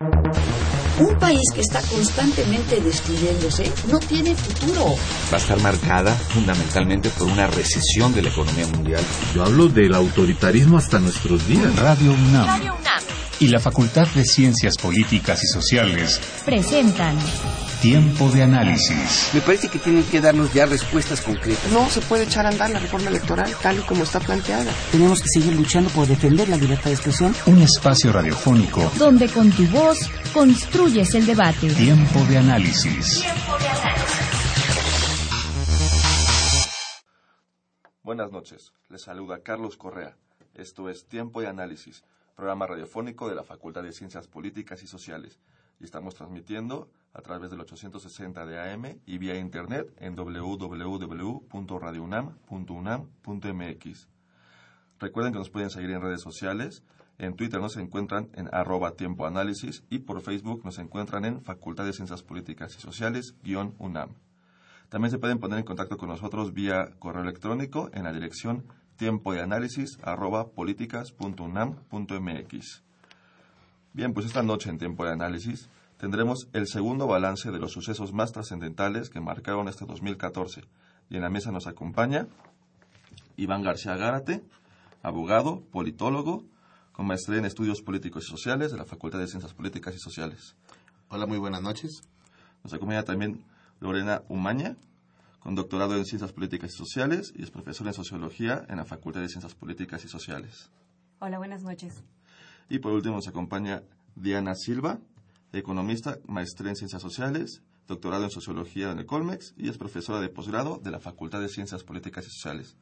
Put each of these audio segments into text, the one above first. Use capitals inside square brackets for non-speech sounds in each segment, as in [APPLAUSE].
Un país que está constantemente destruyéndose no tiene futuro. Va a estar marcada fundamentalmente por una recesión de la economía mundial. Yo hablo del autoritarismo hasta nuestros días. Radio UNAM. Radio UNAM. Y la Facultad de Ciencias Políticas y Sociales presentan Tiempo de análisis. Me parece que tienen que darnos ya respuestas concretas. No se puede echar a andar la reforma electoral tal y como está planteada. Tenemos que seguir luchando por defender la libertad de expresión. Un espacio radiofónico donde con tu voz construyes el debate. Tiempo de análisis. Tiempo de análisis. Buenas noches. Les saluda Carlos Correa. Esto es Tiempo de análisis, programa radiofónico de la Facultad de Ciencias Políticas y Sociales y estamos transmitiendo a través del 860 de AM y vía internet en www.radiounam.unam.mx. Recuerden que nos pueden seguir en redes sociales. En Twitter nos encuentran en arroba tiempo y por Facebook nos encuentran en Facultad de Ciencias Políticas y Sociales UNAM. También se pueden poner en contacto con nosotros vía correo electrónico en la dirección tiempo de análisis arroba. Bien, pues esta noche en tiempo de análisis tendremos el segundo balance de los sucesos más trascendentales que marcaron este 2014. Y en la mesa nos acompaña Iván García Gárate, abogado, politólogo, con maestría en estudios políticos y sociales de la Facultad de Ciencias Políticas y Sociales. Hola, muy buenas noches. Nos acompaña también Lorena Umaña, con doctorado en Ciencias Políticas y Sociales y es profesora en Sociología en la Facultad de Ciencias Políticas y Sociales. Hola, buenas noches. Y por último nos acompaña Diana Silva, economista, maestría en Ciencias Sociales, doctorado en Sociología en el Colmex y es profesora de posgrado de la Facultad de Ciencias Políticas y Sociales.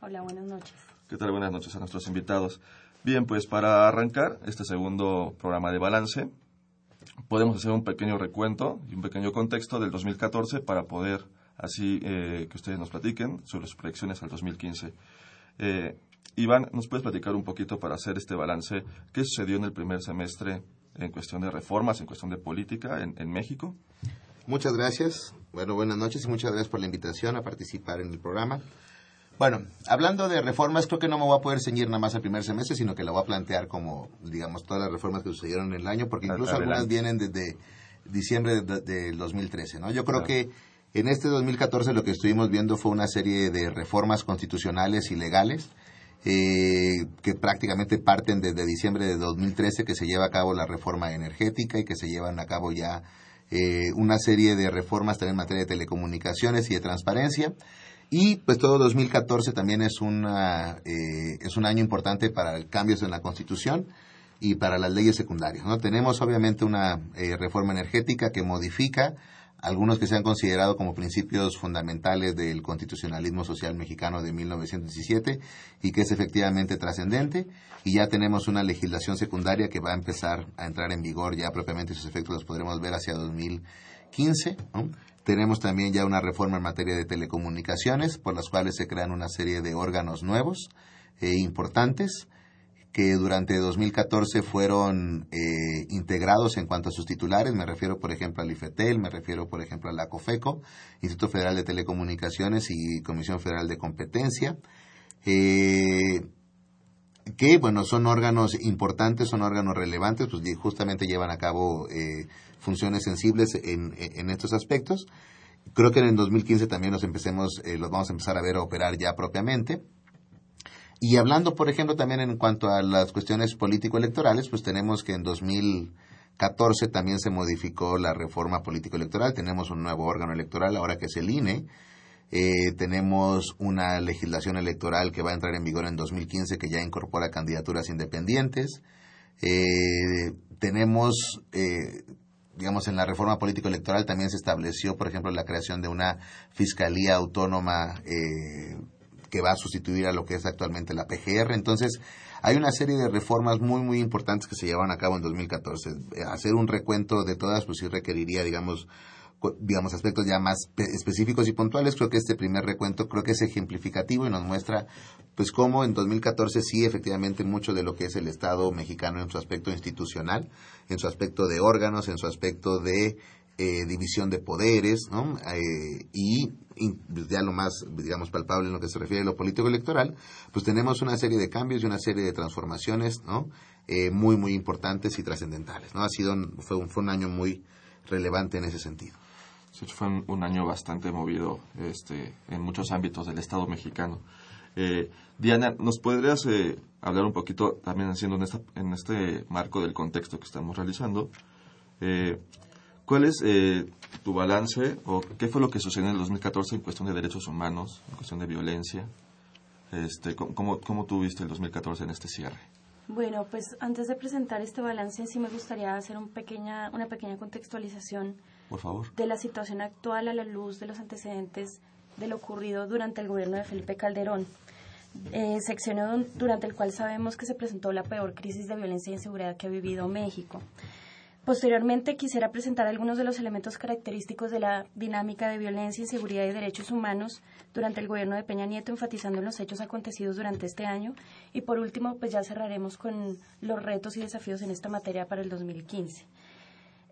Hola, buenas noches. ¿Qué tal? Buenas noches a nuestros invitados. Bien, pues para arrancar este segundo programa de balance, podemos hacer un pequeño recuento y un pequeño contexto del 2014 para poder así eh, que ustedes nos platiquen sobre sus proyecciones al 2015. Eh, Iván, ¿nos puedes platicar un poquito para hacer este balance? ¿Qué sucedió en el primer semestre en cuestión de reformas, en cuestión de política en, México? Muchas gracias. Bueno, buenas noches y muchas gracias por la invitación a participar en el programa. Bueno, hablando de reformas, creo que no me voy a poder ceñir nada más al primer semestre, sino que lo voy a plantear como, digamos, todas las reformas que sucedieron en el año, porque incluso algunas vienen desde diciembre del 2013, ¿no? Yo creo que en este 2014 lo que estuvimos viendo fue una serie de reformas constitucionales y legales eh, que prácticamente parten desde diciembre de 2013 que se lleva a cabo la reforma energética y que se llevan a cabo ya eh, una serie de reformas también en materia de telecomunicaciones y de transparencia. Y pues todo 2014 también es, una, eh, es un año importante para cambios en la Constitución y para las leyes secundarias. ¿no? Tenemos obviamente una reforma energética que modifica algunos que se han considerado como principios fundamentales del constitucionalismo social mexicano de 1917 y que es efectivamente trascendente. Y ya tenemos una legislación secundaria que va a empezar a entrar en vigor ya propiamente sus efectos los podremos ver hacia 2015 tenemos también ya una reforma en materia de telecomunicaciones por las cuales se crean una serie de órganos nuevos e importantes que durante 2014 fueron eh, integrados en cuanto a sus titulares. Me refiero, por ejemplo, al IFETEL, me refiero, por ejemplo, a la COFECO, Instituto Federal de Telecomunicaciones y Comisión Federal de Competencia. Eh, que, bueno, son órganos importantes, son órganos relevantes, pues justamente llevan a cabo eh, funciones sensibles en, en, estos aspectos. Creo que en el 2015 también los empecemos, los vamos a empezar a ver a operar ya propiamente. Y hablando, por ejemplo, también en cuanto a las cuestiones político-electorales, pues tenemos que en 2014 también se modificó la reforma político-electoral. Tenemos un nuevo órgano electoral, ahora que es el INE. Eh, tenemos una legislación electoral que va a entrar en vigor en 2015 que ya incorpora candidaturas independientes. Eh, tenemos, eh, digamos, en la reforma político-electoral también se estableció, por ejemplo, la creación de una fiscalía autónoma que va a sustituir a lo que es actualmente la PGR. Entonces, hay una serie de reformas muy, muy importantes que se llevan a cabo en 2014. Hacer un recuento de todas, pues sí requeriría, digamos, digamos, aspectos ya más específicos y puntuales. Creo que este primer recuento creo que es ejemplificativo y nos muestra, pues, cómo en 2014 sí, efectivamente, mucho de lo que es el Estado mexicano en su aspecto institucional, en su aspecto de órganos, en su aspecto de eh, división de poderes, ¿no? Eh, y ya lo más, digamos, palpable en lo que se refiere a lo político electoral, pues tenemos una serie de cambios y una serie de transformaciones, ¿no? Eh, muy, muy importantes y trascendentales, ¿no? Ha sido, fue, un, fue un año muy relevante en ese sentido. Sí, fue un, un año bastante movido este, en muchos ámbitos del Estado mexicano. Eh, Diana, ¿nos podrías eh, hablar un poquito, también haciendo en, esta- en este marco del contexto que estamos realizando, eh, cuál es eh, tu balance o qué fue lo que sucedió en el 2014 en cuestión de derechos humanos, en cuestión de violencia? Este, ¿cómo- ¿cómo, ¿Cómo tuviste el 2014 en este cierre? Bueno, pues antes de presentar este balance, sí me gustaría hacer un pequeña, una pequeña contextualización Por favor. de la situación actual a la luz de los antecedentes de lo ocurrido durante el gobierno de Felipe Calderón, eh, sexenio durante el cual sabemos que se presentó la peor crisis de violencia e inseguridad que ha vivido México. Posteriormente quisiera presentar algunos de los elementos característicos de la dinámica de violencia, inseguridad y derechos humanos durante el gobierno de Peña Nieto, enfatizando en los hechos acontecidos durante este año. Y por último, pues ya cerraremos con los retos y desafíos en esta materia para el 2015.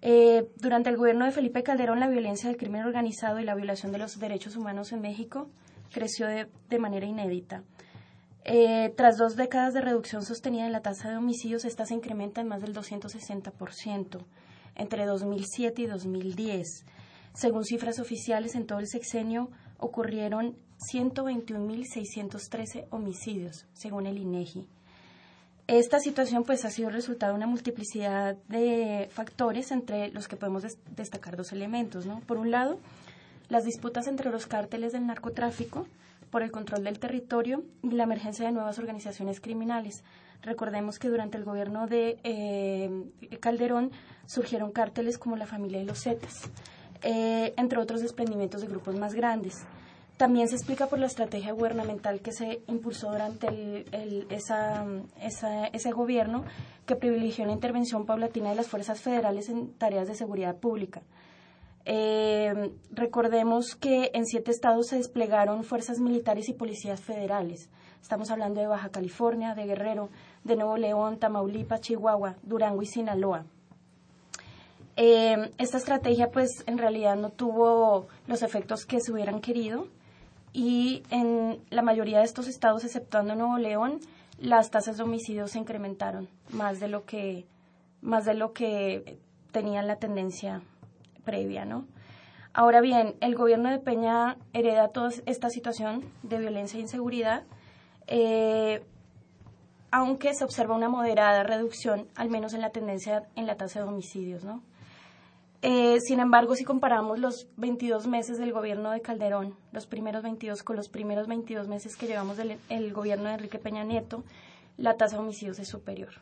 Eh, durante el gobierno de Felipe Calderón, la violencia del crimen organizado y la violación de los derechos humanos en México creció de, de manera inédita. Eh, tras dos décadas de reducción sostenida en la tasa de homicidios, esta se incrementa en más del 260% entre 2007 y 2010. Según cifras oficiales, en todo el sexenio ocurrieron 121.613 homicidios, según el INEGI. Esta situación pues ha sido resultado de una multiplicidad de factores entre los que podemos des- destacar dos elementos, ¿no? Por un lado, las disputas entre los cárteles del narcotráfico por el control del territorio y la emergencia de nuevas organizaciones criminales. Recordemos que durante el gobierno de eh, Calderón surgieron cárteles como la familia de los Zetas, eh, entre otros desprendimientos de grupos más grandes. También se explica por la estrategia gubernamental que se impulsó durante el- esa- esa- ese gobierno que privilegió la intervención paulatina de las fuerzas federales en tareas de seguridad pública. Eh, recordemos que en siete estados se desplegaron fuerzas militares y policías federales. Estamos hablando de Baja California, de Guerrero, de Nuevo León, Tamaulipas, Chihuahua, Durango y Sinaloa. Eh, esta estrategia, pues, en realidad no tuvo los efectos que se hubieran querido y en la mayoría de estos estados, exceptuando Nuevo León, las tasas de homicidios se incrementaron más de lo que más de lo que tenían la tendencia previa, ¿no? Ahora bien, el gobierno de Peña hereda toda esta situación de violencia e inseguridad, eh, aunque se observa una moderada reducción, al menos en la tendencia en la tasa de homicidios, ¿no? Eh, sin embargo, si comparamos los 22 meses del gobierno de Calderón, los primeros 22 con los primeros 22 meses que llevamos del el gobierno de Enrique Peña Nieto, la tasa de homicidios es superior.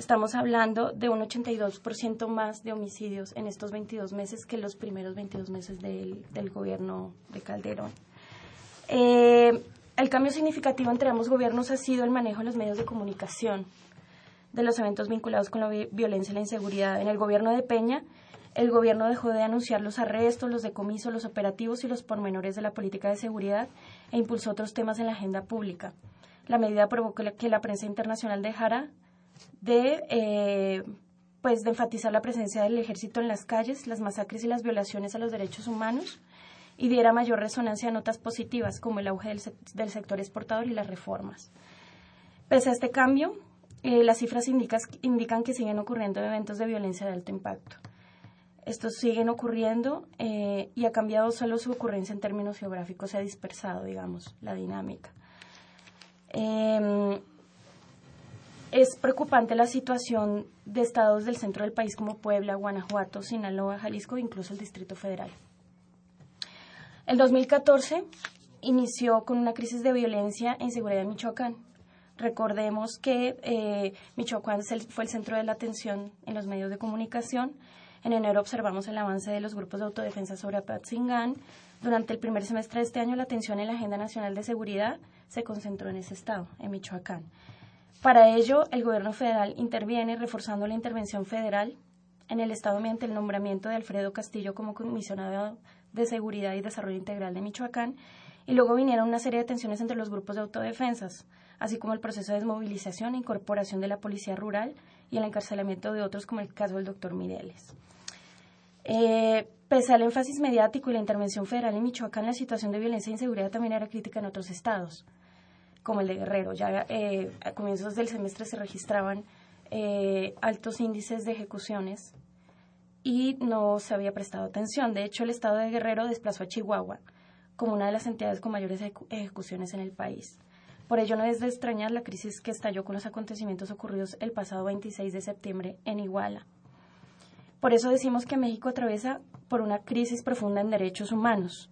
Estamos hablando de un 82% más de homicidios en estos 22 meses que los primeros 22 meses del, del gobierno de Calderón. Eh, el cambio significativo entre ambos gobiernos ha sido el manejo de los medios de comunicación, de los eventos vinculados con la vi- violencia y la inseguridad. En el gobierno de Peña, el gobierno dejó de anunciar los arrestos, los decomisos, los operativos y los pormenores de la política de seguridad e impulsó otros temas en la agenda pública. La medida provocó que la prensa internacional dejara de, eh, pues, de enfatizar la presencia del ejército en las calles, las masacres y las violaciones a los derechos humanos y diera mayor resonancia a notas positivas como el auge del, sec- del sector exportador y las reformas. Pese a este cambio, eh, las cifras indican que siguen ocurriendo eventos de violencia de alto impacto. Estos siguen ocurriendo eh, y ha cambiado solo su ocurrencia en términos geográficos, se ha dispersado, digamos, la dinámica. Em, es preocupante la situación de estados del centro del país como Puebla, Guanajuato, Sinaloa, Jalisco e incluso el Distrito Federal. El 2014 inició con una crisis de violencia e inseguridad en Michoacán. Recordemos que eh, Michoacán fue el centro de la atención en los medios de comunicación. En enero observamos el avance de los grupos de autodefensa sobre Apatzingán. Durante el primer semestre de este año, la atención en la Agenda Nacional de Seguridad se concentró en ese estado, en Michoacán. Para ello, el gobierno federal interviene reforzando la intervención federal en el Estado mediante el nombramiento de Alfredo Castillo como comisionado de Seguridad y Desarrollo Integral de Michoacán, y luego vinieron una serie de tensiones entre los grupos de autodefensas, así como el proceso de desmovilización e incorporación de la policía rural y el encarcelamiento de otros, como el caso del doctor Mireles. Eh, pese al énfasis mediático y la intervención federal en Michoacán, la situación de violencia e inseguridad también era crítica en otros estados, como el de Guerrero. Ya eh, a comienzos del semestre se registraban eh, altos índices de ejecuciones y no se había prestado atención. De hecho, el estado de Guerrero desplazó a Chihuahua como una de las entidades con mayores ejecuciones en el país. Por ello, no es de extrañar la crisis que estalló con los acontecimientos ocurridos el pasado 26 de septiembre en Iguala. Por eso decimos que México atraviesa por una crisis profunda en derechos humanos.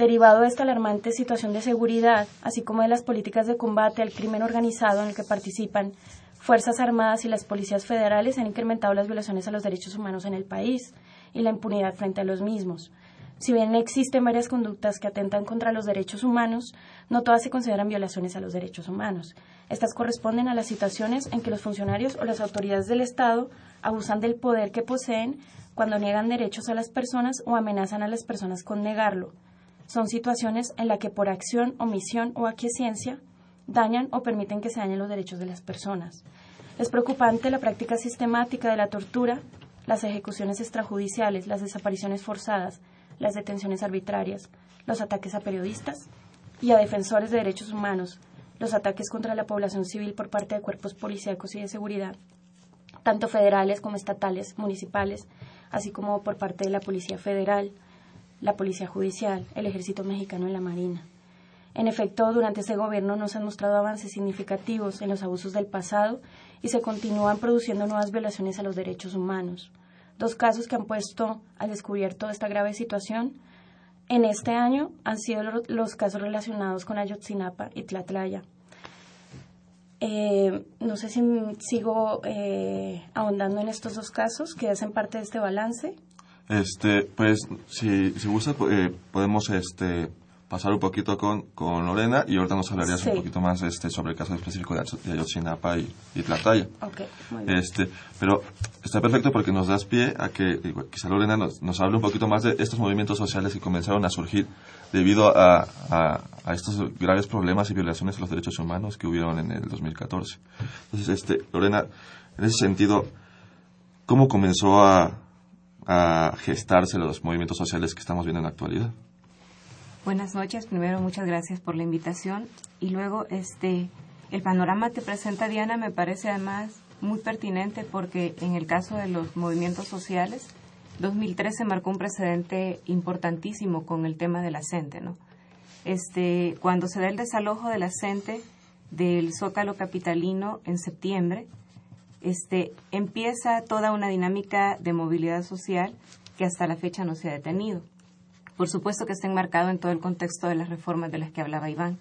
Derivado de esta alarmante situación de seguridad, así como de las políticas de combate al crimen organizado en el que participan Fuerzas Armadas y las policías federales, han incrementado las violaciones a los derechos humanos en el país y la impunidad frente a los mismos. Si bien existen varias conductas que atentan contra los derechos humanos, no todas se consideran violaciones a los derechos humanos. Estas corresponden a las situaciones en que los funcionarios o las autoridades del Estado abusan del poder que poseen cuando niegan derechos a las personas o amenazan a las personas con negarlo. Son situaciones en las que por acción, omisión o aquiescencia dañan o permiten que se dañen los derechos de las personas. Es preocupante la práctica sistemática de la tortura, las ejecuciones extrajudiciales, las desapariciones forzadas, las detenciones arbitrarias, los ataques a periodistas y a defensores de derechos humanos, los ataques contra la población civil por parte de cuerpos policíacos y de seguridad, tanto federales como estatales, municipales, así como por parte de la Policía Federal, la Policía Judicial, el Ejército Mexicano y la Marina. En efecto, durante este gobierno no se han mostrado avances significativos en los abusos del pasado y se continúan produciendo nuevas violaciones a los derechos humanos. Dos casos que han puesto al descubierto esta grave situación en este año han sido los casos relacionados con Ayotzinapa y Tlatlaya. Eh, no sé si sigo eh, ahondando en estos dos casos que hacen parte de este balance. Este, pues, si, si gusta, eh, podemos este, pasar un poquito con, con Lorena y ahorita nos hablarías un poquito más este, sobre el caso específico de Ayotzinapa y, y Tlataya. Okay, este, pero está perfecto porque nos das pie a que quizá Lorena nos, nos hable un poquito más de estos movimientos sociales que comenzaron a surgir debido a, a, a, estos graves problemas y violaciones a los derechos humanos que hubieron en el 2014. Entonces, este, Lorena, en ese sentido, ¿cómo comenzó a, a gestarse los movimientos sociales que estamos viendo en la actualidad? Buenas noches. Primero, muchas gracias por la invitación. Y luego, este, el panorama que presenta Diana me parece además muy pertinente porque en el caso de los movimientos sociales, 2013 marcó un precedente importantísimo con el tema de la CENTE, ¿no? Este, cuando se da el desalojo de la CENTE del Zócalo capitalino en septiembre, este, empieza toda una dinámica de movilidad social que hasta la fecha no se ha detenido por supuesto que está enmarcado en todo el contexto de las reformas de las que hablaba Iván.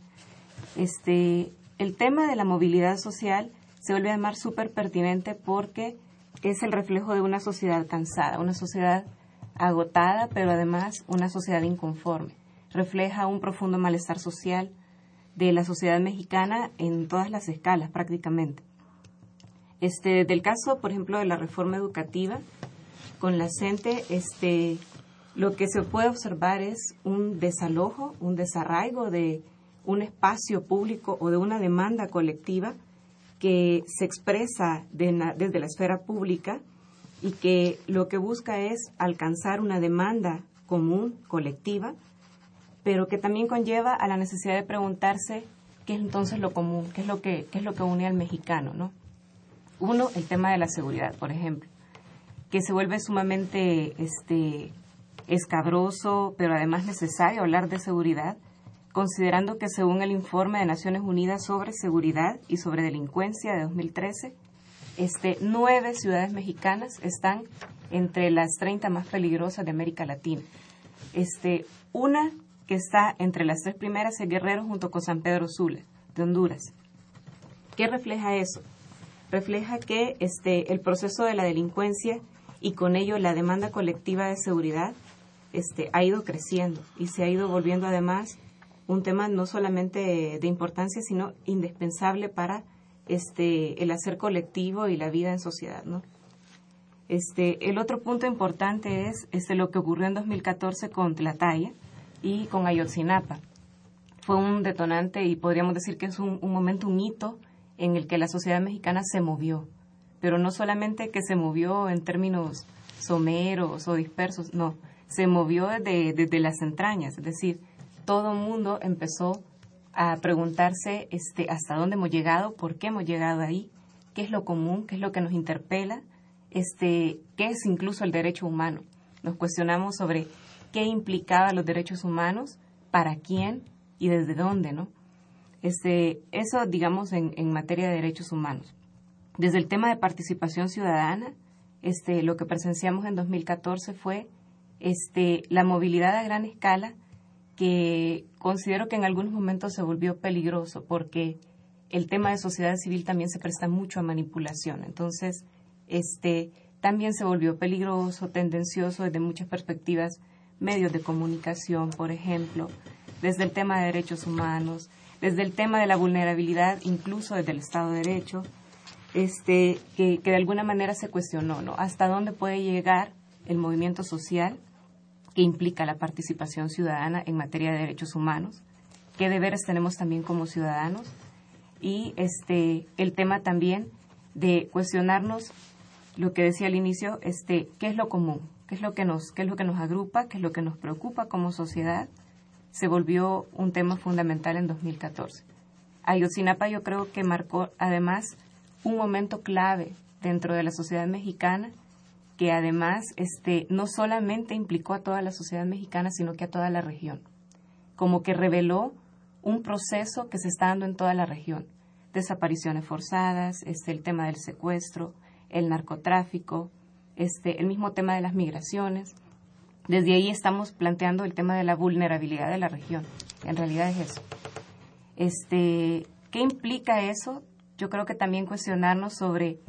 Este, el tema de la movilidad social se vuelve además súper pertinente porque es el reflejo de una sociedad cansada, una sociedad agotada, pero además una sociedad inconforme. Refleja un profundo malestar social de la sociedad mexicana en todas las escalas prácticamente. Este, del caso, por ejemplo, de la reforma educativa, con la CENTE, este, lo que se puede observar es un desalojo, un desarraigo de un espacio público o de una demanda colectiva que se expresa desde la esfera pública y que lo que busca es alcanzar una demanda común, colectiva, pero que también conlleva a la necesidad de preguntarse qué es entonces lo común, qué es lo que, qué es lo que une al mexicano, ¿no? Uno, el tema de la seguridad, por ejemplo, que se vuelve sumamente este, escabroso, pero además necesario hablar de seguridad, considerando que según el informe de Naciones Unidas sobre seguridad y sobre delincuencia de 2013, este, nueve ciudades mexicanas están entre las 30 más peligrosas de América Latina. Este, una que está entre las tres primeras es Guerrero junto con San Pedro Sula, de Honduras. ¿Qué refleja eso? Refleja que este, el proceso de la delincuencia y con ello la demanda colectiva de seguridad este, ha ido creciendo y se ha ido volviendo además un tema no solamente de importancia, sino indispensable para este, el hacer colectivo y la vida en sociedad. Este, el otro punto importante es este, lo que ocurrió en 2014 con Tlataya y con Ayotzinapa. Fue un detonante y podríamos decir que es un, un momento, un hito en el que la sociedad mexicana se movió, pero no solamente que se movió en términos someros o dispersos, no, se movió desde, las entrañas, es decir, todo mundo empezó a preguntarse este, hasta dónde hemos llegado, por qué hemos llegado ahí, qué es lo común, qué es lo que nos interpela, este, qué es incluso el derecho humano. Nos cuestionamos sobre qué implicaba los derechos humanos, para quién y desde dónde, ¿no? Este, eso, digamos, en, en materia de derechos humanos. Desde el tema de participación ciudadana, este, lo que presenciamos en 2014 fue este, la movilidad a gran escala que considero que en algunos momentos se volvió peligroso porque el tema de sociedad civil también se presta mucho a manipulación. Entonces, este, también se volvió peligroso, tendencioso desde muchas perspectivas, medios de comunicación, por ejemplo, desde el tema de derechos humanos, desde el tema de la vulnerabilidad, incluso desde el Estado de Derecho, este, que, de alguna manera se cuestionó, ¿no? Hasta dónde puede llegar el movimiento social que implica la participación ciudadana en materia de derechos humanos, qué deberes tenemos también como ciudadanos y este el tema también de cuestionarnos lo que decía al inicio, este qué es lo común, qué es lo que nos qué es lo que nos agrupa, qué es lo que nos preocupa como sociedad, se volvió un tema fundamental en 2014. Ayotzinapa yo creo que marcó además un momento clave dentro de la sociedad mexicana que además este, no solamente implicó a toda la sociedad mexicana, sino que a toda la región. Como que reveló un proceso que se está dando en toda la región. Desapariciones forzadas, este, el tema del secuestro, el narcotráfico, este, el mismo tema de las migraciones. Desde ahí estamos planteando el tema de la vulnerabilidad de la región. En realidad es eso. Este, ¿Qué implica eso? Yo creo que también cuestionarnos sobre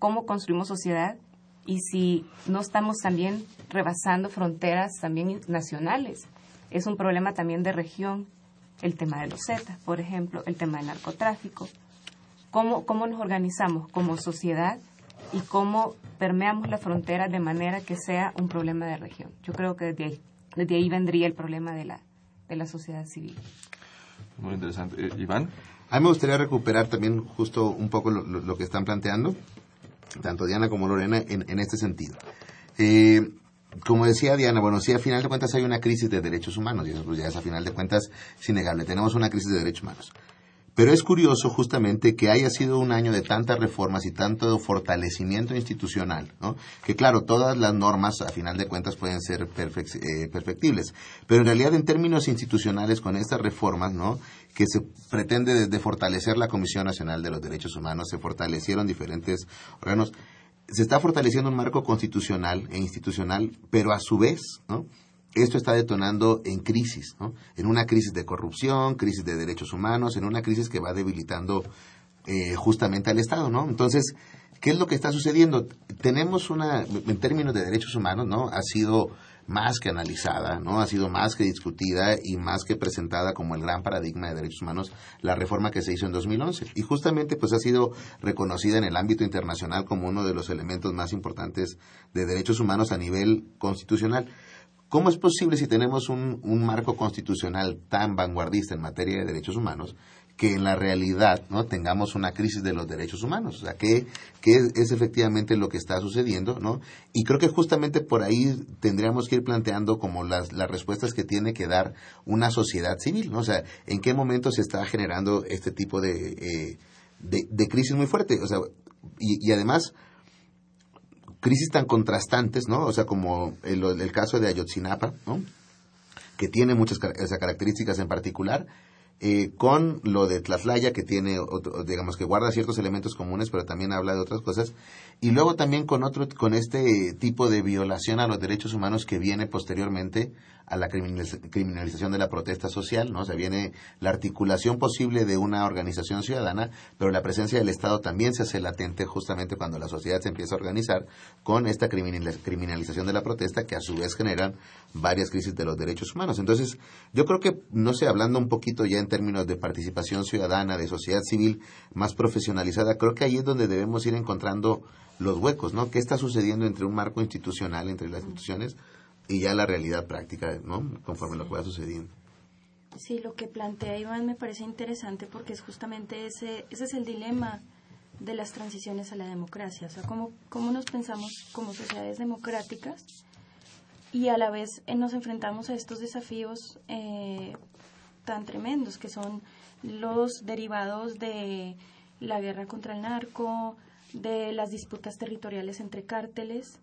cómo construimos sociedad y si no estamos también rebasando fronteras también nacionales. Es un problema también de región, el tema de los Z, por ejemplo, el tema del narcotráfico. ¿Cómo, cómo nos organizamos como sociedad y cómo permeamos la frontera de manera que sea un problema de región? Yo creo que desde ahí, desde ahí vendría el problema de la, de la sociedad civil. Muy interesante. Eh, Iván. A mí me gustaría recuperar también justo un poco lo, lo, lo que están planteando tanto Diana como Lorena, en, en este sentido. Eh, como decía Diana, bueno, sí, a final de cuentas hay una crisis de derechos humanos, y eso pues ya es a final de cuentas es innegable, tenemos una crisis de derechos humanos. Pero es curioso justamente que haya sido un año de tantas reformas y tanto fortalecimiento institucional, ¿no? Que claro, todas las normas a final de cuentas pueden ser eh, perfectibles, pero en realidad en términos institucionales con estas reformas, ¿no? Que se pretende desde fortalecer la Comisión Nacional de los Derechos Humanos, se fortalecieron diferentes órganos, se está fortaleciendo un marco constitucional e institucional, pero a su vez, ¿no? Esto está detonando en crisis, ¿no? En una crisis de corrupción, crisis de derechos humanos, en una crisis que va debilitando eh, justamente al Estado, ¿no? Entonces, ¿qué es lo que está sucediendo? Tenemos una, en términos de derechos humanos, ¿no? Ha sido más que analizada, ¿no? Ha sido más que discutida y más que presentada como el gran paradigma de derechos humanos la reforma que se hizo en 2011 y justamente pues ha sido reconocida en el ámbito internacional como uno de los elementos más importantes de derechos humanos a nivel constitucional. ¿Cómo es posible si tenemos un, marco constitucional tan vanguardista en materia de derechos humanos que en la realidad no tengamos una crisis de los derechos humanos? O sea, ¿qué, qué es efectivamente lo que está sucediendo? ¿no? Y creo que justamente por ahí tendríamos que ir planteando como las, las respuestas que tiene que dar una sociedad civil. ¿no? O sea, ¿en qué momento se está generando este tipo de, eh, de, de crisis muy fuerte? O sea, y además crisis tan contrastantes, ¿no? O sea, como el, el caso de Ayotzinapa, ¿no? Que tiene muchas esas características en particular, eh, con lo de Tlatlaya, que tiene, digamos, que guarda ciertos elementos comunes, pero también habla de otras cosas, y luego también con otro, con este tipo de violación a los derechos humanos que viene posteriormente a la criminalización de la protesta social, ¿no? O sea, viene la articulación posible de una organización ciudadana, pero la presencia del Estado también se hace latente justamente cuando la sociedad se empieza a organizar con esta criminalización de la protesta que a su vez generan varias crisis de los derechos humanos. Entonces, yo creo que, no sé, hablando un poquito ya en términos de participación ciudadana, de sociedad civil más profesionalizada, creo que ahí es donde debemos ir encontrando los huecos, ¿no? ¿Qué está sucediendo entre un marco institucional, entre las instituciones, y ya la realidad práctica, ¿no? Conforme sí. lo que va sucediendo. Sí, lo que plantea Iván me parece interesante porque es justamente ese, ese es el dilema de las transiciones a la democracia, o sea, cómo, cómo nos pensamos como sociedades democráticas y a la vez eh, nos enfrentamos a estos desafíos eh, tan tremendos que son los derivados de la guerra contra el narco, de las disputas territoriales entre cárteles,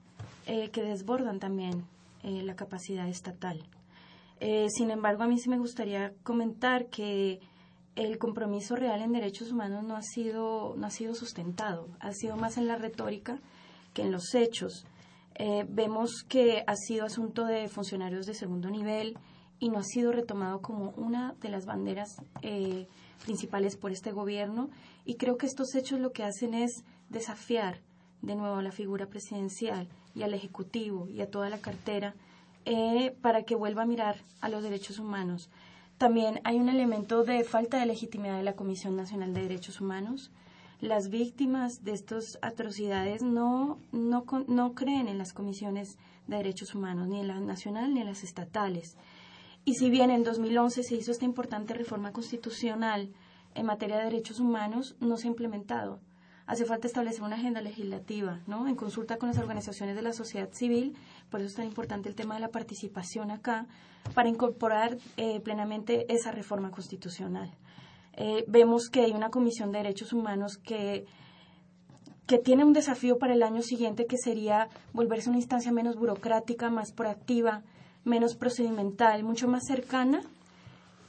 eh, que desbordan también la capacidad estatal. sin embargo, a mí sí me gustaría comentar que el compromiso real en derechos humanos no ha sido, no ha sido sustentado, ha sido más en la retórica que en los hechos. Eh, vemos que ha sido asunto de funcionarios de segundo nivel y no ha sido retomado como una de las banderas eh, principales por este gobierno y creo que estos hechos lo que hacen es desafiar de nuevo a la figura presidencial y al Ejecutivo y a toda la cartera eh, para que vuelva a mirar a los derechos humanos también hay un elemento de falta de legitimidad de la Comisión Nacional de Derechos Humanos. Las víctimas de estas atrocidades no, no, no creen en las comisiones de derechos humanos, ni en la nacional ni en las estatales. Y si bien en 2011 se hizo esta importante reforma constitucional en materia de derechos humanos, no se ha implementado hace falta establecer una agenda legislativa, ¿no? En consulta con las organizaciones de la sociedad civil, por eso es tan importante el tema de la participación acá, para incorporar eh, plenamente esa reforma constitucional. Eh, vemos que hay una comisión de derechos humanos que que tiene un desafío para el año siguiente que sería volverse una instancia menos burocrática, más proactiva, menos procedimental, mucho más cercana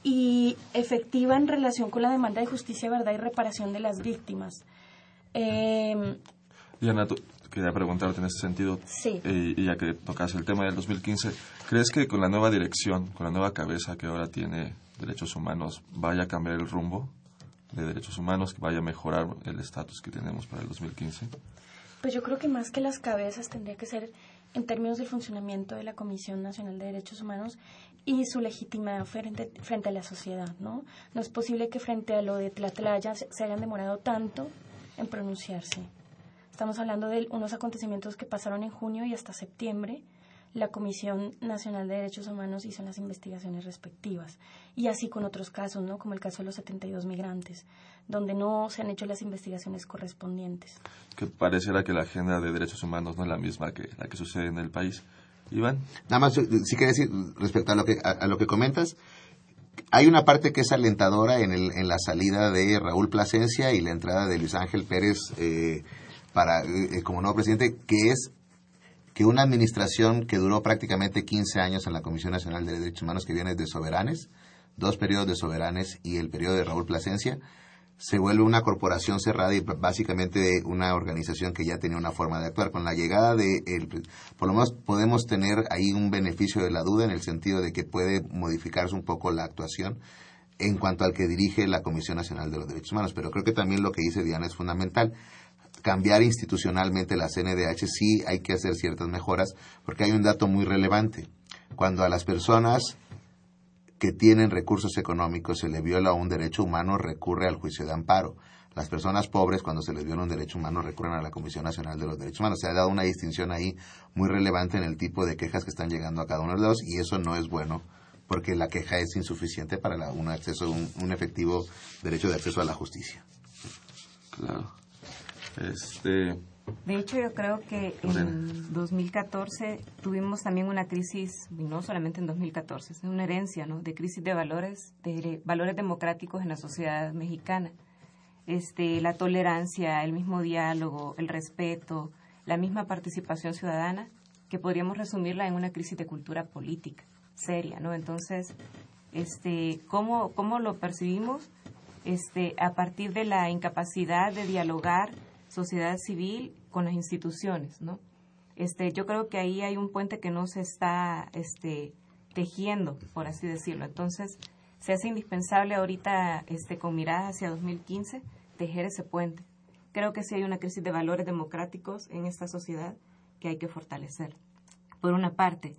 y efectiva en relación con la demanda de justicia, verdad y reparación de las víctimas. Eh, Diana, quería preguntarte en ese sentido, sí. y ya que tocas el tema del 2015, ¿crees que con la nueva dirección, con la nueva cabeza que ahora tiene Derechos Humanos, vaya a cambiar el rumbo de Derechos Humanos, que vaya a mejorar el estatus que tenemos para el 2015? Pues yo creo que más que las cabezas tendría que ser en términos del funcionamiento de la Comisión Nacional de Derechos Humanos y su legitimidad frente, frente a la sociedad, ¿no? No es posible que frente a lo de Tlatlaya se hayan demorado tanto en pronunciarse. Estamos hablando de unos acontecimientos que pasaron en junio y hasta septiembre. La Comisión Nacional de Derechos Humanos hizo las investigaciones respectivas. Y así con otros casos, ¿no? Como el caso de los 72 migrantes, donde no se han hecho las investigaciones correspondientes. Que pareciera que la agenda de derechos humanos no es la misma que la que sucede en el país. Iván. Nada más, sí quería decir, respecto a lo que, a lo que comentas, hay una parte que es alentadora en, el, en la salida de Raúl Plasencia y la entrada de Luis Ángel Pérez eh, para, eh, como nuevo presidente, que es que una administración que duró prácticamente 15 años en la Comisión Nacional de Derechos Humanos, que viene de Soberanes, dos periodos de Soberanes y el periodo de Raúl Plasencia, se vuelve una corporación cerrada y básicamente una organización que ya tenía una forma de actuar. Con la llegada de, el, por lo menos podemos tener ahí un beneficio de la duda en el sentido de que puede modificarse un poco la actuación en cuanto al que dirige la Comisión Nacional de los Derechos Humanos. Pero creo que también lo que dice Diana es fundamental. Cambiar institucionalmente la CNDH sí hay que hacer ciertas mejoras porque hay un dato muy relevante. Cuando a las personas que tienen recursos económicos se le viola un derecho humano recurre al juicio de amparo. Las personas pobres, cuando se les viola un derecho humano, recurren a la Comisión Nacional de los Derechos Humanos. Se ha dado una distinción ahí muy relevante en el tipo de quejas que están llegando a cada uno de los y eso no es bueno porque la queja es insuficiente para un acceso un, efectivo derecho de acceso a la justicia. Claro. Este, de hecho, yo creo que en 2014 tuvimos también una crisis, no solamente en 2014, es una herencia, ¿no? De crisis de valores, de valores democráticos en la sociedad mexicana. Este, la tolerancia, el mismo diálogo, el respeto, la misma participación ciudadana, que podríamos resumirla en una crisis de cultura política seria, ¿no? Entonces, este, ¿cómo, cómo lo percibimos? Este, a partir de la incapacidad de dialogar sociedad civil con las instituciones, ¿no? Este, yo creo que ahí hay un puente que no se está este, tejiendo, por así decirlo. Entonces, se hace indispensable ahorita, este, con mirada hacia 2015, tejer ese puente. Creo que sí hay una crisis de valores democráticos en esta sociedad que hay que fortalecer. Por una parte.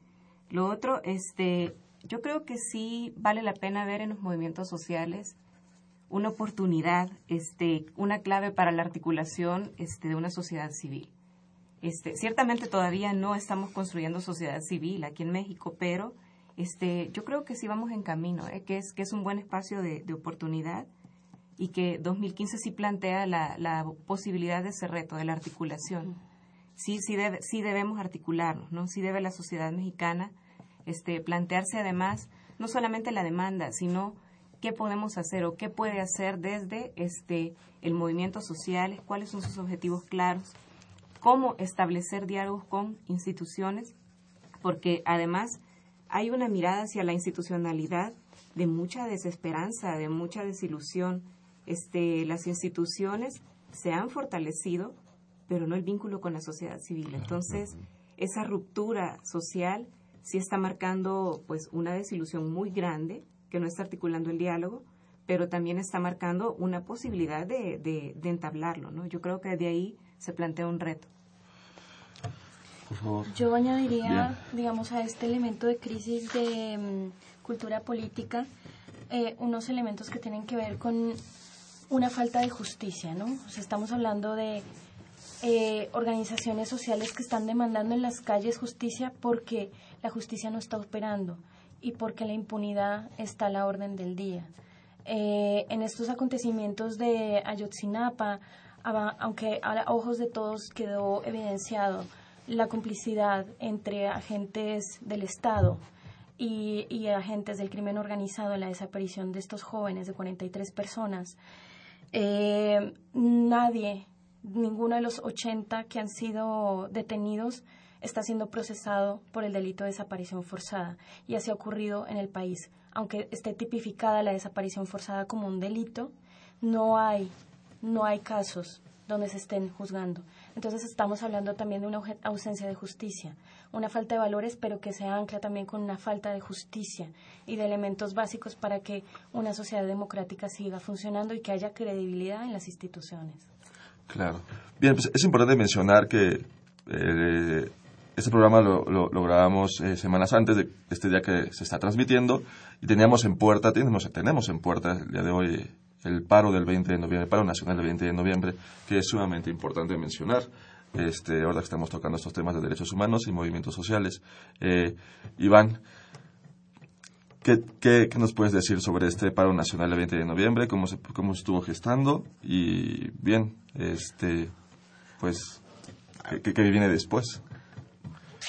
Lo otro, este, yo creo que sí vale la pena ver en los movimientos sociales una oportunidad, este, una clave para la articulación este, de una sociedad civil. Este, ciertamente todavía no estamos construyendo sociedad civil aquí en México, pero este, yo creo que sí vamos en camino, ¿eh? que, es, que es un buen espacio de, oportunidad y que 2015 sí plantea la, la posibilidad de ese reto, de la articulación. Sí, sí, debe, sí debemos articularnos, ¿no? Sí debe la sociedad mexicana este, plantearse además no solamente la demanda, sino qué podemos hacer o qué puede hacer desde este, el movimiento social, cuáles son sus objetivos claros, cómo establecer diálogos con instituciones, porque además hay una mirada hacia la institucionalidad de mucha desesperanza, de mucha desilusión. Este, las instituciones se han fortalecido, pero no el vínculo con la sociedad civil. Entonces, esa ruptura social sí está marcando pues una desilusión muy grande, que no está articulando el diálogo, pero también está marcando una posibilidad de, de, de entablarlo. ¿no? Yo creo que de ahí se plantea un reto. Yo añadiría, digamos, a este elemento de crisis de mm, cultura política eh, unos elementos que tienen que ver con una falta de justicia, ¿no? O sea, estamos hablando de eh, organizaciones sociales que están demandando en las calles justicia porque la justicia no está operando y porque la impunidad está a la orden del día. Eh, en estos acontecimientos de Ayotzinapa, aunque a ojos de todos quedó evidenciado la complicidad entre agentes del Estado y, agentes del crimen organizado en la desaparición de estos jóvenes de 43 personas. Eh, nadie, ninguno de los 80 que han sido detenidos está siendo procesado por el delito de desaparición forzada y así ha ocurrido en el país. Aunque esté tipificada la desaparición forzada como un delito, no hay, no hay casos donde se estén juzgando. Entonces estamos hablando también de una ausencia de justicia, una falta de valores, pero que se ancla también con una falta de justicia y de elementos básicos para que una sociedad democrática siga funcionando y que haya credibilidad en las instituciones. Claro. Bien, pues es importante mencionar que eh, este programa lo, lo, grabamos eh, semanas antes de este día que se está transmitiendo y teníamos en puerta, tenemos, tenemos en puerta el día de hoy el paro del 20 de noviembre, el paro nacional del 20 de noviembre, que es sumamente importante mencionar. Este, ahora que estamos tocando estos temas de derechos humanos y movimientos sociales. Eh, Iván, ¿qué, ¿qué, nos puedes decir sobre este paro nacional del 20 de noviembre? ¿Cómo, se, cómo estuvo gestando? Y bien, este, pues, ¿qué, qué viene después?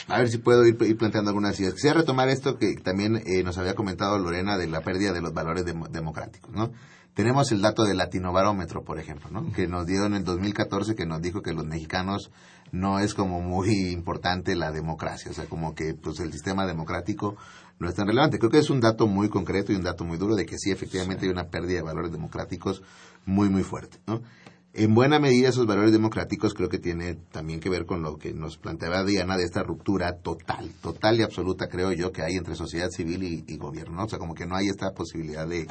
A ver si puedo ir, planteando algunas ideas. Quisiera retomar esto que también eh, nos había comentado Lorena de la pérdida de los valores democráticos, ¿no? Tenemos el dato del Latinobarómetro, por ejemplo, ¿no? que nos dio en el 2014, que nos dijo que los mexicanos no es como muy [LAUGHS] importante la democracia, o sea, como que pues el sistema democrático no es tan relevante. Creo que es un dato muy concreto y un dato muy duro de que sí, efectivamente hay una pérdida de valores democráticos muy, muy fuerte. ¿no? En buena medida esos valores democráticos creo que tiene también que ver con lo que nos planteaba Diana de esta ruptura total, total y absoluta creo yo que hay entre sociedad civil y, gobierno, o sea, como que no hay esta posibilidad de,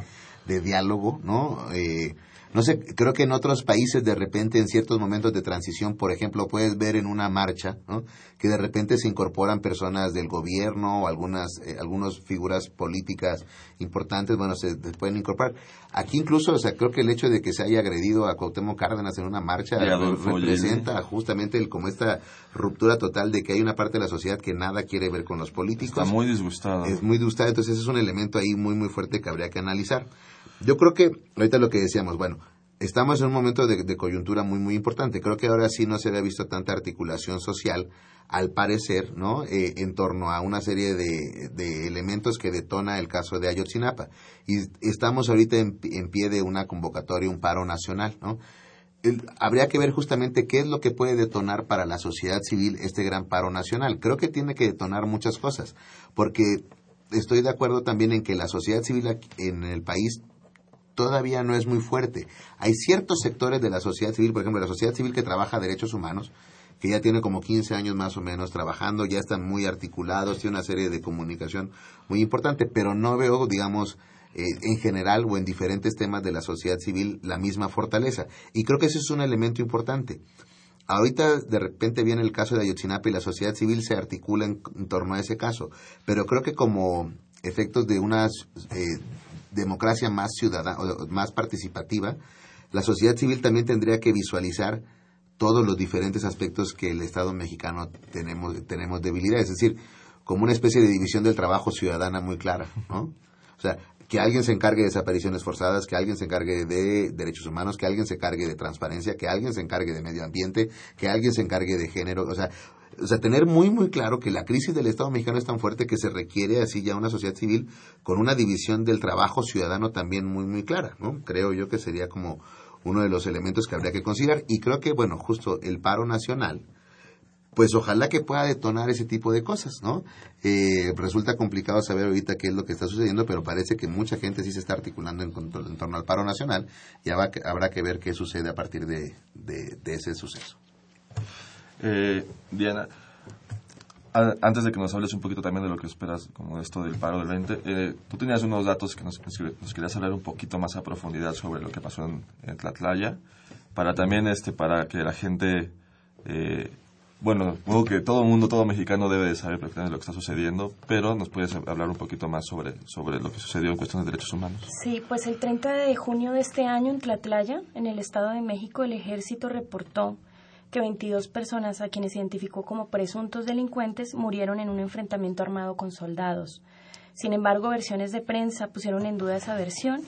diálogo, ¿no? Eh, no sé, creo que en otros países de repente en ciertos momentos de transición, por ejemplo, puedes ver en una marcha, ¿no? que de repente se incorporan personas del gobierno o algunas eh, algunas figuras políticas importantes, bueno, se, pueden incorporar. Aquí incluso, o sea, creo que el hecho de que se haya agredido a Cuauhtémoc Cárdenas en una marcha representa justamente el, como esta ruptura total de que hay una parte de la sociedad que nada quiere ver con los políticos. Está muy disgustado. Es muy disgustado, entonces ese es un elemento ahí muy muy fuerte que habría que analizar. Yo creo que, ahorita lo que decíamos, bueno, estamos en un momento de, coyuntura muy, muy importante. Creo que ahora sí no se había visto tanta articulación social, al parecer, ¿no? Eh, en torno a una serie de, elementos que detona el caso de Ayotzinapa. Y estamos ahorita en, pie de una convocatoria, un paro nacional, ¿no? habría que ver justamente qué es lo que puede detonar para la sociedad civil este gran paro nacional. Creo que tiene que detonar muchas cosas, porque estoy de acuerdo también en que la sociedad civil en el país todavía no es muy fuerte. Hay ciertos sectores de la sociedad civil, por ejemplo, la sociedad civil que trabaja derechos humanos, que ya tiene como 15 años más o menos trabajando, ya están muy articulados, tiene una serie de comunicación muy importante, pero no veo, digamos, eh, en general o en diferentes temas de la sociedad civil la misma fortaleza. Y creo que ese es un elemento importante. Ahorita de repente viene el caso de Ayotzinapa y la sociedad civil se articula en, torno a ese caso, pero creo que como efectos de unas eh, democracia más ciudadana, más participativa, la sociedad civil también tendría que visualizar todos los diferentes aspectos que el Estado mexicano tenemos, tenemos debilidad, es decir, como una especie de división del trabajo ciudadana muy clara, ¿no? O sea, que alguien se encargue de desapariciones forzadas, que alguien se encargue de derechos humanos, que alguien se encargue de transparencia, que alguien se encargue de medio ambiente, que alguien se encargue de género, o sea, o sea, tener muy, muy claro que la crisis del Estado mexicano es tan fuerte que se requiere así ya una sociedad civil con una división del trabajo ciudadano también muy, muy clara, ¿no? Creo yo que sería como uno de los elementos que habría que considerar. Y creo que, bueno, justo el paro nacional, pues ojalá que pueda detonar ese tipo de cosas, ¿no? Eh, resulta complicado saber ahorita qué es lo que está sucediendo, pero parece que mucha gente sí se está articulando en, torno al paro nacional y habrá que, ver qué sucede a partir de, de ese suceso. Eh, Diana, antes de que nos hables un poquito también de lo que esperas como esto del paro del 20, eh, tú tenías unos datos que nos, querías hablar un poquito más a profundidad sobre lo que pasó en, en Tlatlaya, para también este para que la gente eh, bueno, supongo que todo mundo, todo mexicano debe de saber perfectamente lo que está sucediendo, pero nos puedes hablar un poquito más sobre, sobre lo que sucedió en cuestión de derechos humanos. Sí, pues el 30 de junio de este año en Tlatlaya, en el Estado de México, el ejército reportó que 22 personas a quienes identificó como presuntos delincuentes murieron en un enfrentamiento armado con soldados. Sin embargo, versiones de prensa pusieron en duda esa versión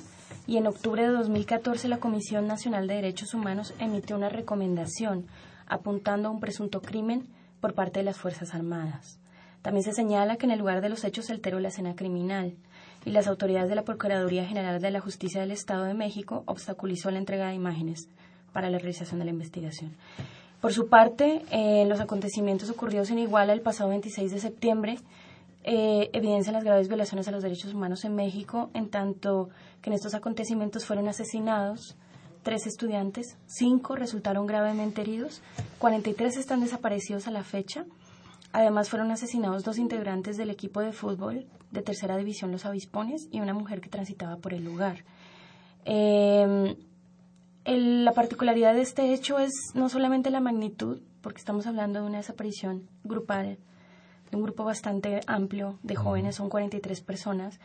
y en octubre de 2014 la Comisión Nacional de Derechos Humanos emitió una recomendación apuntando a un presunto crimen por parte de las Fuerzas Armadas. También se señala que en el lugar de los hechos se alteró la escena criminal y las autoridades de la Procuraduría General de la Justicia del Estado de México obstaculizó la entrega de imágenes para la realización de la investigación. Por su parte, eh, los acontecimientos ocurridos en Iguala el pasado 26 de septiembre eh, evidencian las graves violaciones a los derechos humanos en México, en tanto que en estos acontecimientos fueron asesinados tres estudiantes, cinco resultaron gravemente heridos, 43 están desaparecidos a la fecha. Además, fueron asesinados dos integrantes del equipo de fútbol de tercera división, los Avispones, y una mujer que transitaba por el lugar. Eh, el, la particularidad de este hecho es no solamente la magnitud, porque estamos hablando de una desaparición grupal, de un grupo bastante amplio de jóvenes, son 43 personas,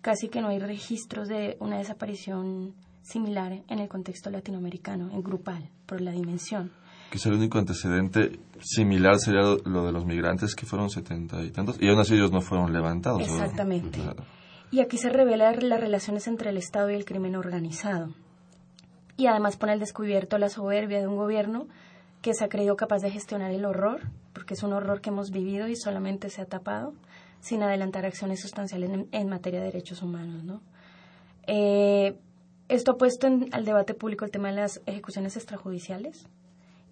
casi que no hay registros de una desaparición similar en el contexto latinoamericano, en grupal, por la dimensión. Quizá el único antecedente similar sería lo de los migrantes, que fueron setenta y tantos, y aún así ellos no fueron levantados. Exactamente. Y aquí se revelan las relaciones entre el Estado y el crimen organizado y además pone al descubierto la soberbia de un gobierno que se ha creído capaz de gestionar el horror, porque es un horror que hemos vivido y solamente se ha tapado, sin adelantar acciones sustanciales en, materia de derechos humanos. ¿no? Eh, esto ha puesto en, al debate público el tema de las ejecuciones extrajudiciales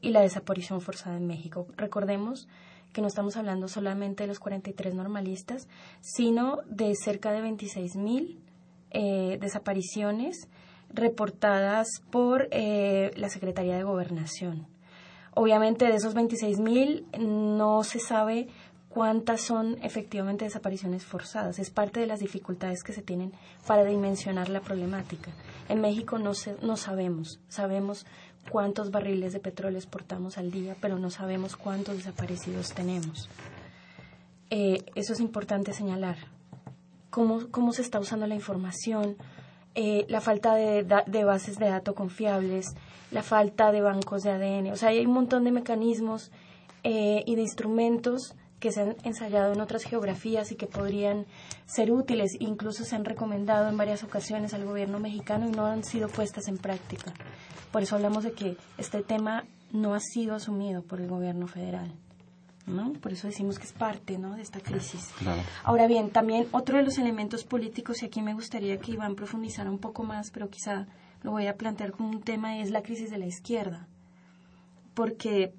y la desaparición forzada en México. Recordemos que no estamos hablando solamente de los 43 normalistas, sino de cerca de 26 mil eh, desapariciones reportadas por eh, la Secretaría de Gobernación. Obviamente de esos 26.000 no se sabe cuántas son efectivamente desapariciones forzadas. Es parte de las dificultades que se tienen para dimensionar la problemática. En México no, se, no sabemos, sabemos cuántos barriles de petróleo exportamos al día, pero no sabemos cuántos desaparecidos tenemos. Eh, eso es importante señalar. Cómo, cómo se está usando la información, eh, la falta de, de, bases de datos confiables, la falta de bancos de ADN. O sea, hay un montón de mecanismos eh, y de instrumentos que se han ensayado en otras geografías y que podrían ser útiles, incluso se han recomendado en varias ocasiones al gobierno mexicano y no han sido puestas en práctica. Por eso hablamos de que este tema no ha sido asumido por el gobierno federal. ¿No? Por eso decimos que es parte, ¿no? De esta crisis. Ahora bien, también otro de los elementos políticos, y aquí me gustaría que Iván profundizara un poco más, pero quizá lo voy a plantear como un tema, es la crisis de la izquierda. Porque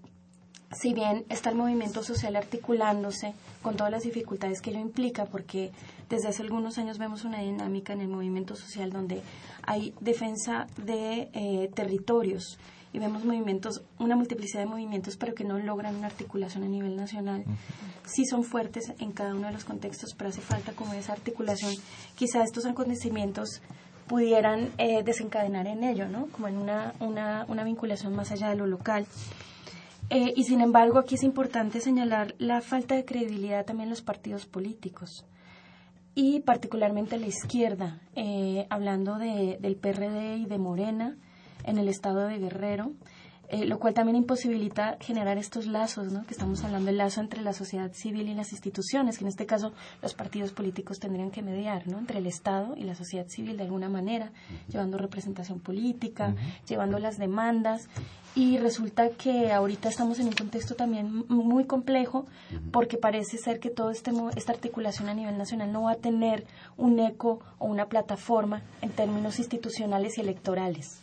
si bien está el movimiento social articulándose con todas las dificultades que ello implica, porque desde hace algunos años vemos una dinámica en el movimiento social donde hay defensa de eh, territorios, y vemos movimientos, una multiplicidad de movimientos, pero que no logran una articulación a nivel nacional. Sí son fuertes en cada uno de los contextos, pero hace falta como esa articulación. Quizá estos acontecimientos pudieran eh, desencadenar en ello, ¿no? Como en una, una, una vinculación más allá de lo local. Eh, y sin embargo, aquí es importante señalar la falta de credibilidad también en los partidos políticos y particularmente la izquierda, eh, hablando de, del PRD y de Morena, en el estado de Guerrero. eh, lo cual también imposibilita generar estos lazos, ¿no? Que estamos hablando del lazo entre la sociedad civil y las instituciones, que en este caso los partidos políticos tendrían que mediar, ¿no? Entre el Estado y la sociedad civil de alguna manera, llevando representación política, llevando las demandas y resulta que ahorita estamos en un contexto también muy complejo porque parece ser que toda este, esta articulación a nivel nacional no va a tener un eco o una plataforma en términos institucionales y electorales.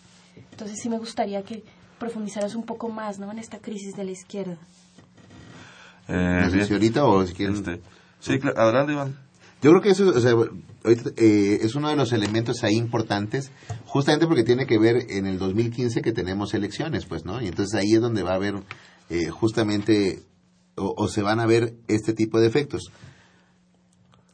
Entonces sí me gustaría que profundizaras un poco más ¿no? en esta crisis de la izquierda. Eh, si ahorita o si quieren... Este, sí, adelante Iván. Yo creo que eso o sea, eh, es uno de los elementos ahí importantes, justamente porque tiene que ver en el 2015 que tenemos elecciones, pues, ¿no? Y entonces ahí es donde va a haber eh, justamente, o, se van a ver este tipo de efectos.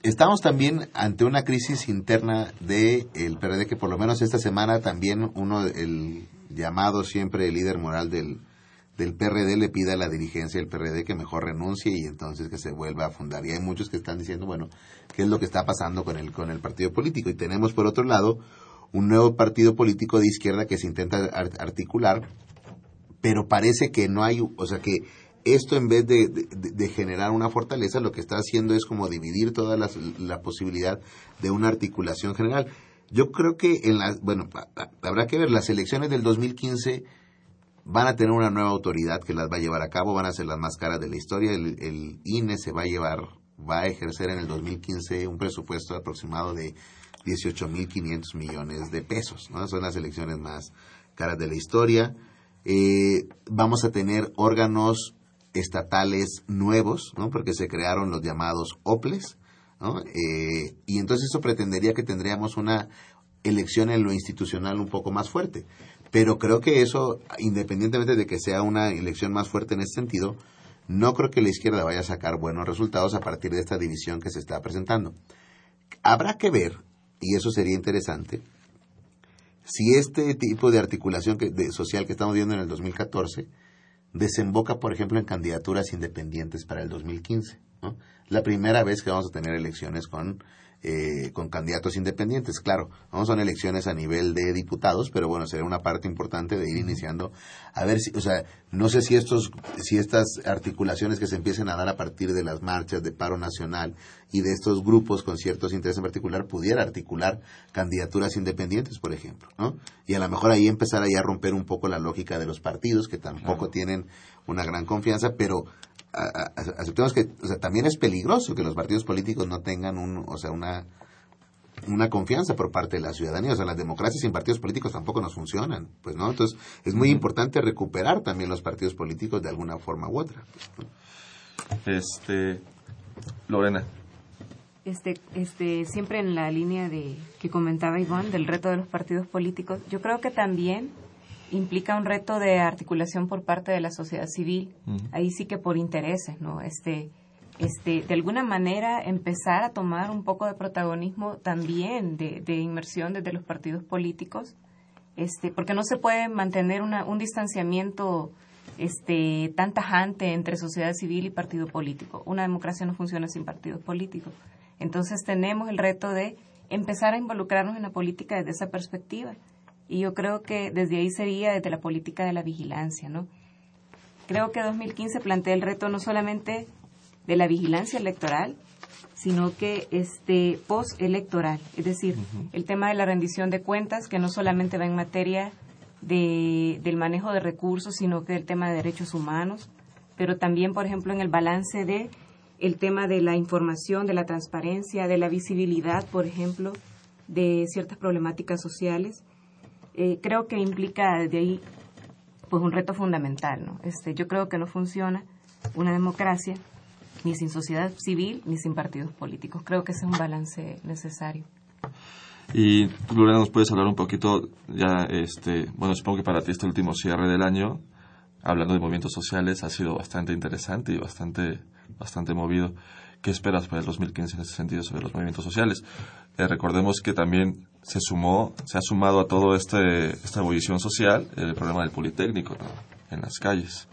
Estamos también ante una crisis interna del el PRD, que por lo menos esta semana también uno, el llamado siempre el líder moral del, del PRD le pide a la dirigencia del PRD que mejor renuncie y entonces que se vuelva a fundar. Y hay muchos que están diciendo, bueno, ¿qué es lo que está pasando con el, con el partido político? Y tenemos, por otro lado, un nuevo partido político de izquierda que se intenta articular, pero parece que no hay, o sea, que esto en vez de, de, generar una fortaleza, lo que está haciendo es como dividir toda la, posibilidad de una articulación general. Yo creo que en las, bueno, habrá que ver, las elecciones del 2015 van a tener una nueva autoridad que las va a llevar a cabo, van a ser las más caras de la historia. El, INE se va a llevar, va a ejercer en el 2015 un presupuesto aproximado de 18.500 millones de pesos. ¿no? Son las elecciones más caras de la historia. Eh, vamos a tener órganos estatales nuevos, ¿no? porque se crearon los llamados OPLES. ¿no? Eh, y entonces eso pretendería que tendríamos una elección en lo institucional un poco más fuerte. Pero creo que eso, independientemente de que sea una elección más fuerte en ese sentido, no creo que la izquierda vaya a sacar buenos resultados a partir de esta división que se está presentando. Habrá que ver, y eso sería interesante, si este tipo de articulación social que estamos viendo en el 2014 desemboca, por ejemplo, en candidaturas independientes para el 2015. La primera vez que vamos a tener elecciones con eh, con candidatos independientes. Claro, no son elecciones a nivel de diputados, pero bueno, será una parte importante de ir iniciando. A ver si, o sea, no sé si estos, si estas articulaciones que se empiecen a dar a partir de las marchas de paro nacional y de estos grupos con ciertos intereses en particular pudiera articular candidaturas independientes, por ejemplo, ¿no? Y a lo mejor ahí empezar a romper un poco la lógica de los partidos que tampoco tienen una gran confianza, pero aceptemos que o sea, también es peligroso que los partidos políticos no tengan un, o sea, una, una confianza por parte de la ciudadanía. O sea, las democracias sin partidos políticos tampoco nos funcionan, pues, ¿no? Entonces, es muy importante recuperar también los partidos políticos de alguna forma u otra. Este, Lorena. Este, este, siempre en la línea de que comentaba Iván del reto de los partidos políticos, yo creo que también implica un reto de articulación por parte de la sociedad civil, ahí sí que por intereses, ¿no? Este, este, de alguna manera empezar a tomar un poco de protagonismo también de, de inmersión desde los partidos políticos, este, porque no se puede mantener una, un distanciamiento este, tan tajante entre sociedad civil y partido político. Una democracia no funciona sin partidos políticos. Entonces tenemos el reto de empezar a involucrarnos en la política desde esa perspectiva y yo creo que desde ahí sería desde la política de la vigilancia, ¿no? Creo que 2015 plantea el reto no solamente de la vigilancia electoral, sino que este postelectoral, es decir, el tema de la rendición de cuentas, que no solamente va en materia de, del manejo de recursos, sino que el tema de derechos humanos, pero también, por ejemplo, en el balance de el tema de la información, de la transparencia, de la visibilidad, por ejemplo, de ciertas problemáticas sociales eh, creo que implica de ahí pues un reto fundamental, ¿no? Este, yo creo que no funciona una democracia ni sin sociedad civil ni sin partidos políticos. Creo que ese es un balance necesario. Y Lorena, nos puedes hablar un poquito, ya, este, bueno, supongo que para ti este último cierre del año, hablando de movimientos sociales, ha sido bastante interesante y bastante, bastante movido. ¿Qué esperas para el 2015 en ese sentido sobre los movimientos sociales? Eh, recordemos que también se sumó, se ha sumado a toda este, esta ebullición social el problema del Politécnico en las calles.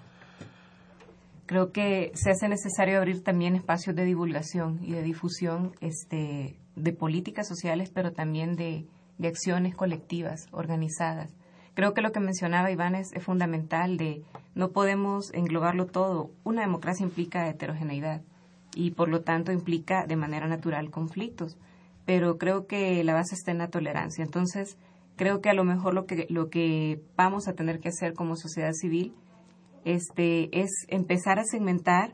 Creo que se hace necesario abrir también espacios de divulgación y de difusión este, de políticas sociales, pero también de, de acciones colectivas, organizadas. Creo que lo que mencionaba Iván es, es fundamental de no podemos englobarlo todo. Una democracia implica heterogeneidad y por lo tanto implica de manera natural conflictos, pero creo que la base está en la tolerancia. Entonces, creo que a lo mejor lo que lo que vamos a tener que hacer como sociedad civil este es empezar a segmentar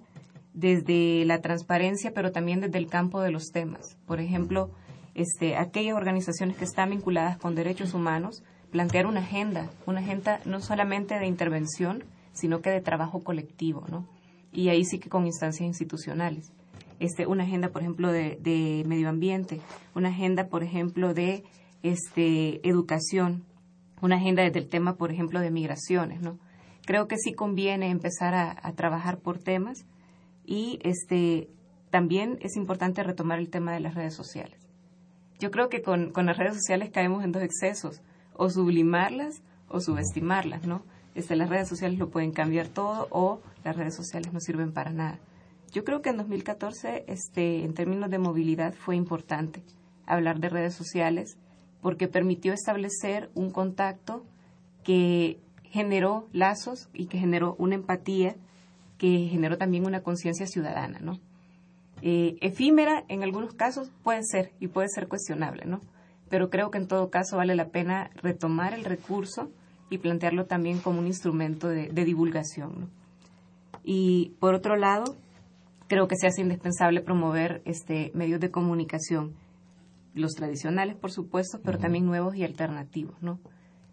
desde la transparencia, pero también desde el campo de los temas. Por ejemplo, este, aquellas organizaciones que están vinculadas con derechos humanos, plantear una agenda, una agenda no solamente de intervención, sino que de trabajo colectivo, ¿no? Y ahí sí que con instancias institucionales. Este, una agenda, por ejemplo, de, medio ambiente, una agenda, por ejemplo, de este, educación, una agenda desde el tema, por ejemplo, de migraciones, ¿no? Creo que sí conviene empezar a, a trabajar por temas y este, también es importante retomar el tema de las redes sociales. Yo creo que con, con las redes sociales caemos en dos excesos, o sublimarlas o subestimarlas, ¿no? Este, las redes sociales lo pueden cambiar todo o las redes sociales no sirven para nada. Yo creo que en 2014, este, en términos de movilidad, fue importante hablar de redes sociales porque permitió establecer un contacto que generó lazos y que generó una empatía, que generó también una conciencia ciudadana, ¿no? Eh, efímera en algunos casos puede ser y puede ser cuestionable, ¿no? Pero creo que en todo caso vale la pena retomar el recurso y plantearlo también como un instrumento de, de divulgación, ¿no? Y por otro lado, creo que se hace indispensable promover este medios de comunicación, los tradicionales, por supuesto, pero también nuevos y alternativos, ¿no?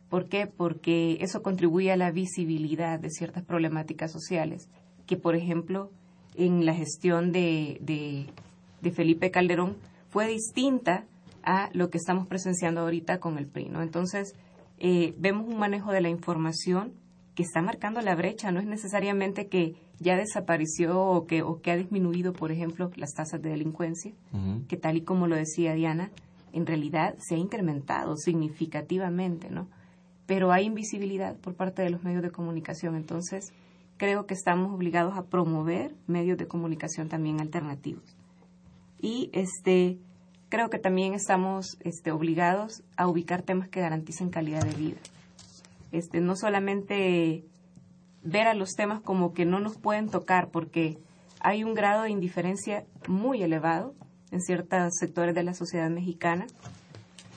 ¿Por qué? Porque eso contribuye a la visibilidad de ciertas problemáticas sociales que, por ejemplo, en la gestión de, de, de Felipe Calderón fue distinta a lo que estamos presenciando ahorita con el PRI, ¿no? Entonces, eh, vemos un manejo de la información que está marcando la brecha, no es necesariamente que ya desapareció o que, o que ha disminuido, por ejemplo, las tasas de delincuencia, que tal y como lo decía Diana, en realidad se ha incrementado significativamente, ¿no? Pero hay invisibilidad por parte de los medios de comunicación, entonces creo que estamos obligados a promover medios de comunicación también alternativos. Y este creo que también estamos este, obligados a ubicar temas que garanticen calidad de vida. Este, no solamente ver a los temas como que no nos pueden tocar, porque hay un grado de indiferencia muy elevado en ciertos sectores de la sociedad mexicana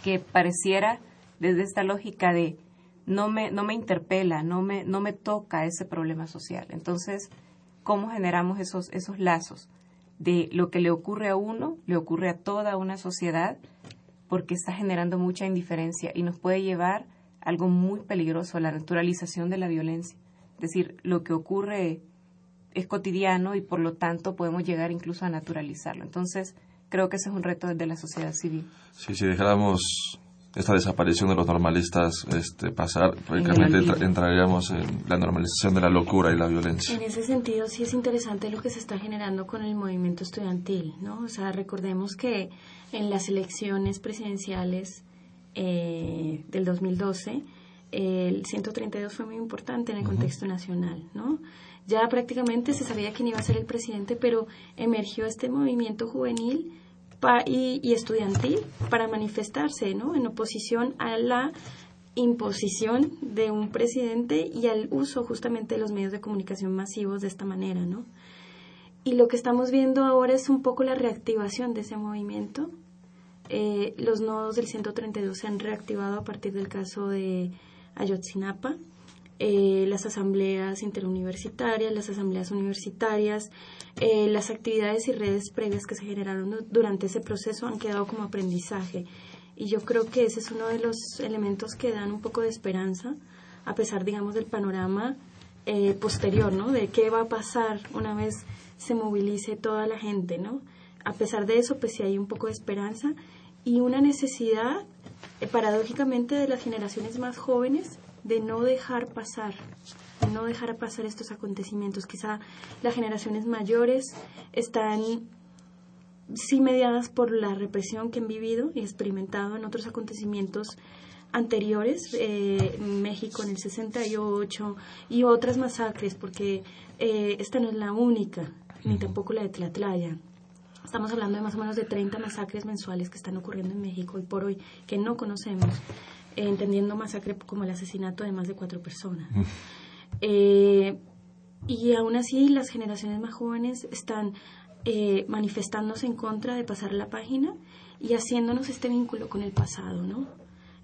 que pareciera desde esta lógica de no me, no me interpela, no me, no me toca ese problema social. Entonces, ¿cómo generamos esos, esos lazos? De lo que le ocurre a uno, le ocurre a toda una sociedad, porque está generando mucha indiferencia y nos puede llevar a algo muy peligroso, la naturalización de la violencia. Es decir, lo que ocurre es cotidiano y por lo tanto podemos llegar incluso a naturalizarlo. Entonces, creo que ese es un reto desde la sociedad civil. Sí, si dejáramos esta desaparición de los normalistas este, pasar, prácticamente entra, entraríamos en la normalización de la locura y la violencia. En ese sentido, sí es interesante lo que se está generando con el movimiento estudiantil, ¿no? O sea, recordemos que en las elecciones presidenciales eh, del 2012, el 132 fue muy importante en el contexto nacional, ¿no? Ya prácticamente se sabía quién iba a ser el presidente, pero emergió este movimiento juvenil y, y, estudiantil para manifestarse, ¿no? En oposición a la imposición de un presidente y al uso justamente de los medios de comunicación masivos de esta manera, ¿no? Y lo que estamos viendo ahora es un poco la reactivación de ese movimiento. Eh, los nodos del 132 se han reactivado a partir del caso de Ayotzinapa. Eh, las asambleas interuniversitarias, las asambleas universitarias, eh, las actividades y redes previas que se generaron durante ese proceso han quedado como aprendizaje. Y yo creo que ese es uno de los elementos que dan un poco de esperanza, a pesar, digamos, del panorama eh, posterior, ¿no? De qué va a pasar una vez se movilice toda la gente, ¿no? A pesar de eso, pues sí hay un poco de esperanza y una necesidad, paradójicamente, de las generaciones más jóvenes de no dejar pasar, de no dejar pasar estos acontecimientos. Quizá las generaciones mayores están sí mediadas por la represión que han vivido y experimentado en otros acontecimientos anteriores, eh, México en el 68 y otras masacres, porque eh, esta no es la única, ni tampoco la de Tlatlaya. Estamos hablando de más o menos de 30 masacres mensuales que están ocurriendo en México hoy por hoy, que no conocemos. entendiendo masacre como el asesinato de más de cuatro personas. Eh, y aún así las generaciones más jóvenes están eh, manifestándose en contra de pasar la página y haciéndonos este vínculo con el pasado, ¿no?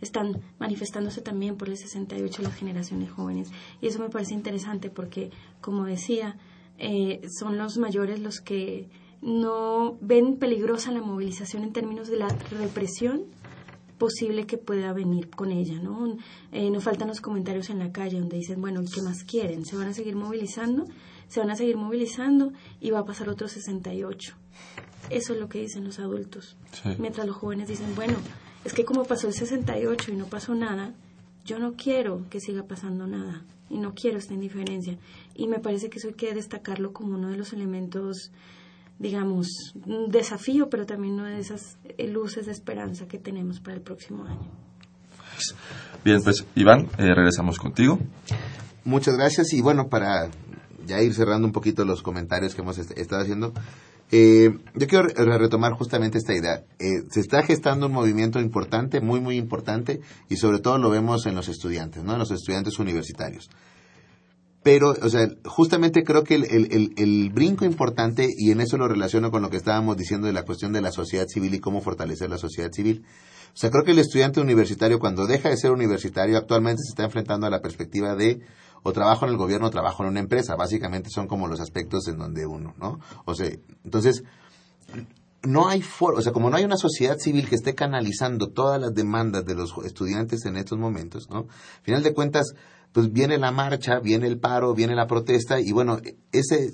Están manifestándose también por el 68 las generaciones jóvenes. Y eso me parece interesante porque, como decía, eh, son los mayores los que no ven peligrosa la movilización en términos de la represión posible que pueda venir con ella, ¿no? Eh, no faltan los comentarios en la calle donde dicen, bueno, ¿qué más quieren? ¿Se van a seguir movilizando? Se van a seguir movilizando y va a pasar otro 68. Eso es lo que dicen los adultos. Mientras los jóvenes dicen, bueno, es que como pasó el 68 y no pasó nada, yo no quiero que siga pasando nada y no quiero esta indiferencia. Y me parece que eso hay que destacarlo como uno de los elementos digamos, un desafío, pero también una de esas eh, luces de esperanza que tenemos para el próximo año. Bien, pues Iván, eh, regresamos contigo. Muchas gracias y bueno, para ya ir cerrando un poquito los comentarios que hemos estado haciendo, eh, yo quiero retomar justamente esta idea. se está gestando un movimiento importante, muy, muy importante, y sobre todo lo vemos en los estudiantes, ¿no? En los estudiantes universitarios. Pero, o sea, justamente creo que el, brinco importante, y en eso lo relaciono con lo que estábamos diciendo de la cuestión de la sociedad civil y cómo fortalecer la sociedad civil. O sea, creo que el estudiante universitario, cuando deja de ser universitario, actualmente se está enfrentando a la perspectiva de o trabajo en el gobierno o trabajo en una empresa. Básicamente son como los aspectos en donde uno, ¿no? O sea, entonces, no hay o sea, como no hay una sociedad civil que esté canalizando todas las demandas de los estudiantes en estos momentos, ¿no? Al final de cuentas, pues viene la marcha, viene el paro, viene la protesta y bueno, ese,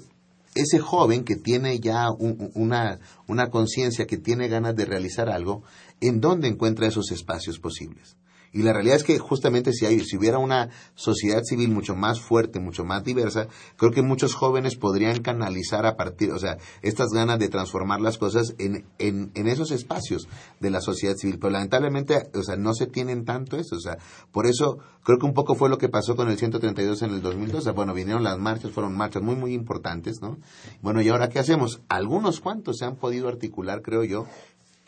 ese joven que tiene ya una, una conciencia, que tiene ganas de realizar algo, ¿en dónde encuentra esos espacios posibles? Y la realidad es que justamente si, hay, si hubiera una sociedad civil mucho más fuerte, mucho más diversa, creo que muchos jóvenes podrían canalizar a partir, o sea, estas ganas de transformar las cosas en, en, en esos espacios de la sociedad civil. Pero lamentablemente, o sea, no se tienen tanto eso. O sea, por eso creo que un poco fue lo que pasó con el 132 en el 2012. Bueno, vinieron las marchas, fueron marchas muy, muy importantes, ¿no? Bueno, ¿y ahora qué hacemos? Algunos cuantos se han podido articular, creo yo,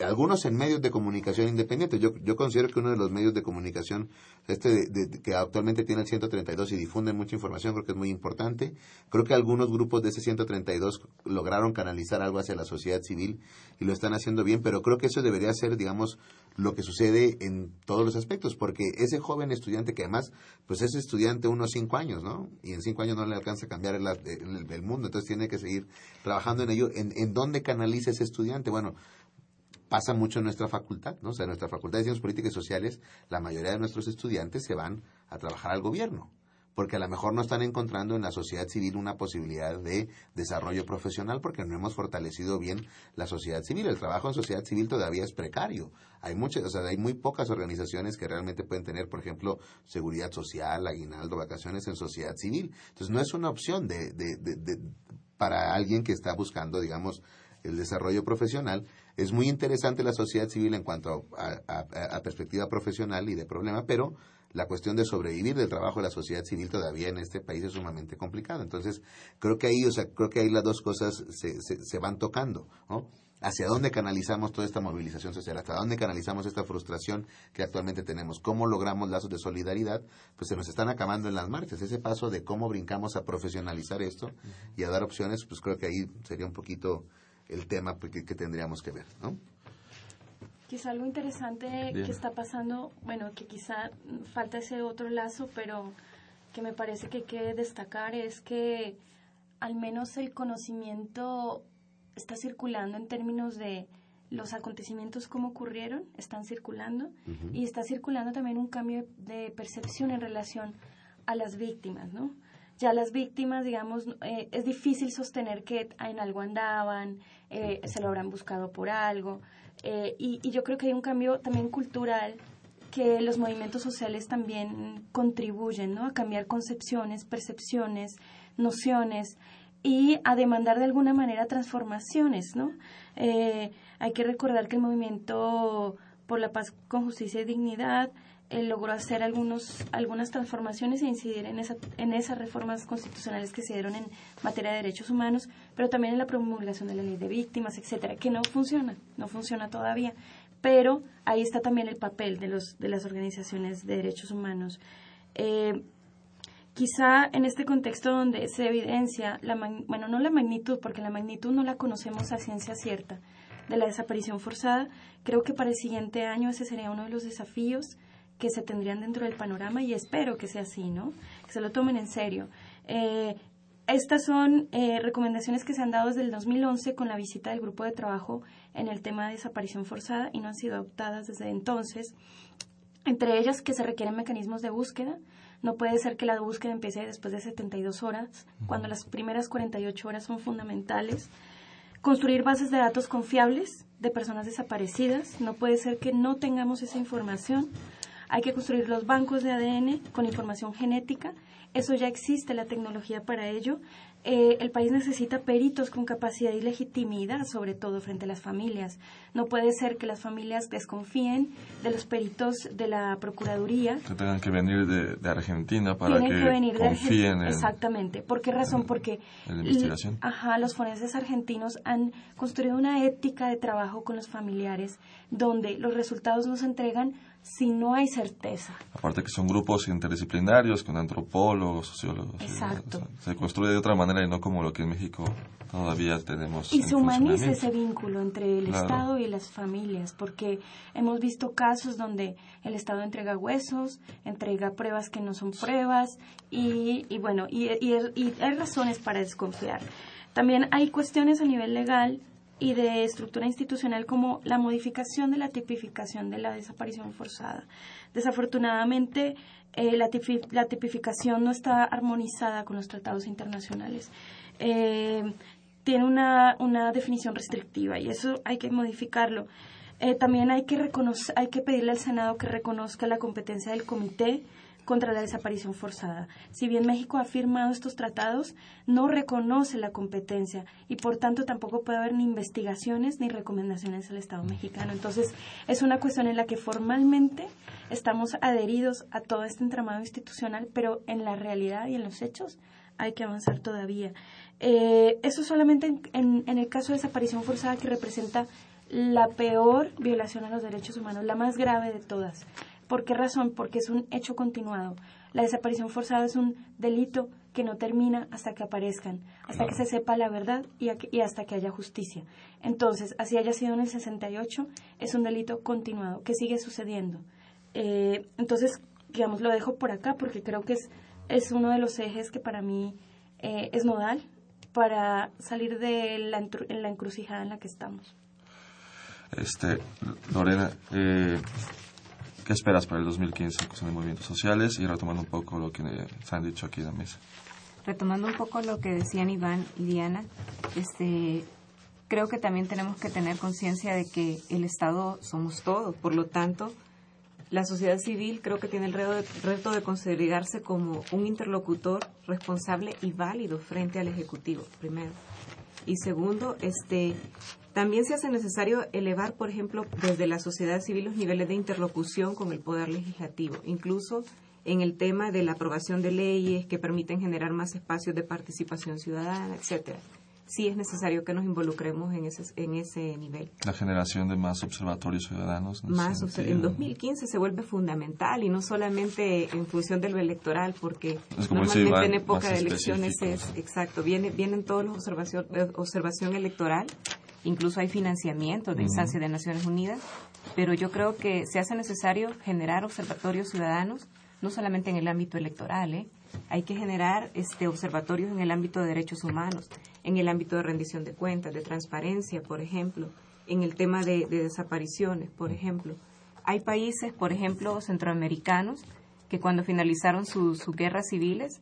algunos en medios de comunicación independientes. Yo, yo considero que uno de los medios de comunicación, este que actualmente tiene el 132 y difunde mucha información, creo que es muy importante. Creo que algunos grupos de ese 132 lograron canalizar algo hacia la sociedad civil y lo están haciendo bien, pero creo que eso debería ser, digamos, lo que sucede en todos los aspectos, porque ese joven estudiante que además, pues es estudiante unos cinco años, ¿no? Y en cinco años no le alcanza a cambiar el, el, mundo, entonces tiene que seguir trabajando en ello. ¿En, ¿En dónde canaliza ese estudiante? Bueno, pasa mucho en nuestra facultad, ¿no? O sea, en nuestra facultad de Ciencias Políticas y Sociales, la mayoría de nuestros estudiantes se van a trabajar al gobierno, porque a lo mejor no están encontrando en la sociedad civil una posibilidad de desarrollo profesional porque no hemos fortalecido bien la sociedad civil. El trabajo en sociedad civil todavía es precario. Hay muchas, o sea, hay muy pocas organizaciones que realmente pueden tener, por ejemplo, seguridad social, aguinaldo, vacaciones en sociedad civil. Entonces, no es una opción de, de, de para alguien que está buscando, digamos, el desarrollo profesional es muy interesante la sociedad civil en cuanto a, perspectiva profesional y de problema, pero la cuestión de sobrevivir del trabajo de la sociedad civil todavía en este país es sumamente complicado. Entonces, creo que ahí, o sea, creo que ahí las dos cosas se, se, van tocando, ¿no? hacia dónde canalizamos toda esta movilización social, hasta dónde canalizamos esta frustración que actualmente tenemos, cómo logramos lazos de solidaridad, pues se nos están acabando en las marchas. Ese paso de cómo brincamos a profesionalizar esto y a dar opciones, pues creo que ahí sería un poquito el tema pues, que, tendríamos que ver, ¿no? Quizá algo interesante que está pasando, bueno, que quizá falta ese otro lazo, pero que me parece que hay que destacar es que al menos el conocimiento está circulando en términos de los acontecimientos como ocurrieron, están circulando y está circulando también un cambio de percepción en relación a las víctimas, ¿no? ya las víctimas, digamos, eh, es difícil sostener que en algo andaban, eh, se lo habrán buscado por algo. Eh, y, yo creo que hay un cambio también cultural que los movimientos sociales también contribuyen, ¿no? A cambiar concepciones, percepciones, nociones y a demandar de alguna manera transformaciones, ¿no? hay que recordar que el movimiento por la paz con justicia y dignidad él logró hacer algunos, algunas transformaciones e incidir en, esa, en esas reformas constitucionales que se dieron en materia de derechos humanos, pero también en la promulgación de la ley de víctimas, etcétera, que no funciona, no funciona todavía. pero ahí está también el papel de, los, de las organizaciones de derechos humanos. Eh, quizá en este contexto donde se evidencia, bueno, no la magnitud, porque la magnitud no la conocemos a ciencia cierta, de la desaparición forzada, creo que para el siguiente año ese sería uno de los desafíos que se tendrían dentro del panorama y espero que sea así, ¿no? Que se lo tomen en serio. Eh, estas son eh, recomendaciones que se han dado desde el 2011 con la visita del grupo de trabajo en el tema de desaparición forzada y no han sido adoptadas desde entonces. Entre ellas que se requieren mecanismos de búsqueda. No puede ser que la búsqueda empiece después de 72 horas, cuando las primeras 48 horas son fundamentales. Construir bases de datos confiables de personas desaparecidas. No puede ser que no tengamos esa información. Hay que construir los bancos de ADN con información genética. Eso ya existe la tecnología para ello. Eh, el país necesita peritos con capacidad y legitimidad, sobre todo frente a las familias. No puede ser que las familias desconfíen de los peritos de la Procuraduría. Que tengan que venir de, Argentina para que, confíen en... Exactamente. ¿Por qué razón? Porque... la investigación. Ajá, los forenses argentinos han construido una ética de trabajo con los familiares donde los resultados nos entregan si no hay certeza. Aparte que son grupos interdisciplinarios con antropólogos, sociólogos. Exacto. se construye de otra manera y no como lo que en México todavía tenemos. Y se humaniza ese vínculo entre el Estado y las familias, porque hemos visto casos donde el Estado entrega huesos, entrega pruebas que no son pruebas y, y bueno, y, y hay razones para desconfiar. También hay cuestiones a nivel legal y de estructura institucional como la modificación de la tipificación de la desaparición forzada. Desafortunadamente, eh, la, tipificación no está armonizada con los tratados internacionales. Eh, tiene una, una, definición restrictiva y eso hay que modificarlo. Eh, también hay que, reconocer, hay que pedirle al Senado que reconozca la competencia del comité contra la desaparición forzada. Si bien México ha firmado estos tratados, no reconoce la competencia y por tanto tampoco puede haber ni investigaciones ni recomendaciones al Estado mexicano. Entonces, es una cuestión en la que formalmente estamos adheridos a todo este entramado institucional, pero en la realidad y en los hechos hay que avanzar todavía. Eh, eso solamente en, en el caso de desaparición forzada que representa la peor violación a los derechos humanos, la más grave de todas. ¿Por qué razón? Porque es un hecho continuado. La desaparición forzada es un delito que no termina hasta que aparezcan, hasta que se sepa la verdad y, hasta que haya justicia. Entonces, así haya sido en el 68, es un delito continuado que sigue sucediendo. Eh, entonces, digamos, lo dejo por acá porque creo que es, es uno de los ejes que para mí eh, es nodal para salir de la, la encrucijada en la que estamos. Este, Lorena, eh, ¿Qué esperas para el 2015 en de movimientos sociales? Y retomando un poco lo que se han dicho aquí en la mesa. Retomando un poco lo que decían Iván y Diana, este, creo que también tenemos que tener conciencia de que el Estado somos todos. Por lo tanto, la sociedad civil creo que tiene el reto de, reto de consolidarse como un interlocutor responsable y válido frente al Ejecutivo, primero. Y segundo, este, también se hace necesario elevar, por ejemplo, desde la sociedad civil los niveles de interlocución con el Poder Legislativo, incluso en el tema de la aprobación de leyes que permiten generar más espacios de participación ciudadana, etcétera. Sí es necesario que nos involucremos en ese, en ese nivel. La generación de más observatorios ciudadanos. Más en 2015 se vuelve fundamental y no solamente en función de lo electoral, porque normalmente en época de elecciones es exacto, viene, vienen todos los observación, observación electoral incluso hay financiamiento de instancias de Naciones Unidas, pero yo creo que se hace necesario generar observatorios ciudadanos, no solamente en el ámbito electoral, ¿eh? hay que generar este, observatorios en el ámbito de derechos humanos, en el ámbito de rendición de cuentas, de transparencia, por ejemplo, en el tema de, desapariciones, por ejemplo. Hay países, por ejemplo, centroamericanos, que cuando finalizaron sus guerras civiles,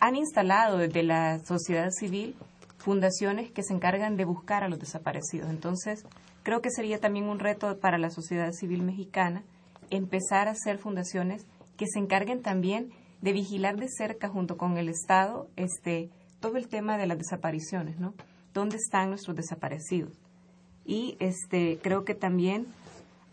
han instalado desde la sociedad civil fundaciones que se encargan de buscar a los desaparecidos. Entonces, creo que sería también un reto para la sociedad civil mexicana empezar a hacer fundaciones que se encarguen también de vigilar de cerca junto con el Estado este todo el tema de las desapariciones, ¿no? ¿Dónde están nuestros desaparecidos? Y este creo que también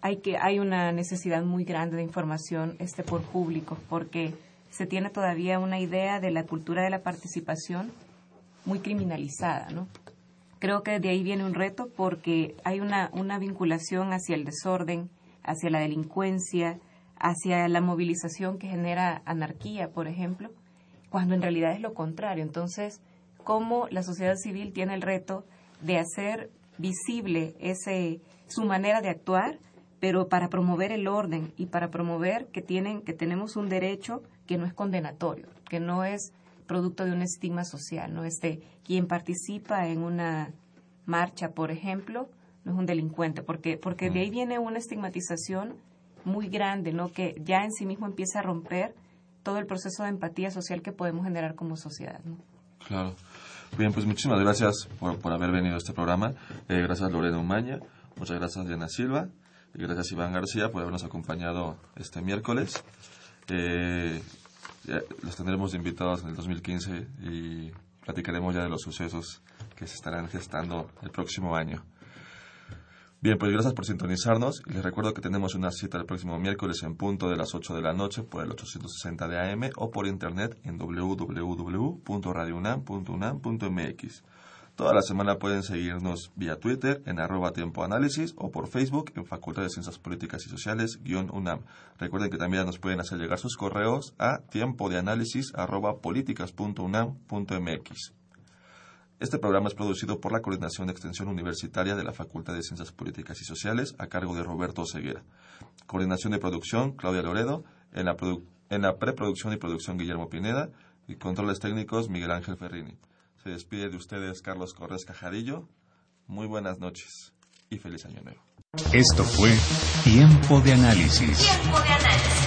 hay que hay una necesidad muy grande de información este por público porque se tiene todavía una idea de la cultura de la participación muy criminalizada, ¿no? Creo que de ahí viene un reto porque hay una, una vinculación hacia el desorden, hacia la delincuencia, hacia la movilización que genera anarquía, por ejemplo, cuando en realidad es lo contrario. Entonces, ¿cómo la sociedad civil tiene el reto de hacer visible ese, su manera de actuar, pero para promover el orden y para promover que, tienen, que tenemos un derecho que no es condenatorio, que no es producto de un estigma social, no este quien participa en una marcha, por ejemplo, no es un delincuente, porque porque de ahí viene una estigmatización muy grande, ¿no? Que ya en sí mismo empieza a romper todo el proceso de empatía social que podemos generar como sociedad, ¿no? Claro. Bien, pues muchísimas gracias por, por haber venido a este programa. Eh, gracias Lorena Umaña, muchas gracias Diana Silva y gracias Iván García por habernos acompañado este miércoles. Eh, los tendremos invitados en el 2015 y platicaremos ya de los sucesos que se estarán gestando el próximo año. Bien, pues gracias por sintonizarnos les recuerdo que tenemos una cita el próximo miércoles en punto de las 8 de la noche por el 860 de AM o por internet en www.radiounam.unam.mx. Toda la semana pueden seguirnos vía Twitter en arroba tiempo análisis o por Facebook en Facultad de Ciencias Políticas y Sociales guion UNAM. Recuerden que también nos pueden hacer llegar sus correos a tiempo de análisis arroba políticas.unam.mx. Este programa es producido por la Coordinación de Extensión Universitaria de la Facultad de Ciencias Políticas y Sociales a cargo de Roberto Ceguera. Coordinación de producción, Claudia Loredo. En la, en la preproducción y producción, Guillermo Pineda. Y controles técnicos, Miguel Ángel Ferrini. Se despide de ustedes Carlos Corres Cajarillo. Muy buenas noches y feliz año nuevo. Esto fue Tiempo de Análisis. Tiempo de análisis.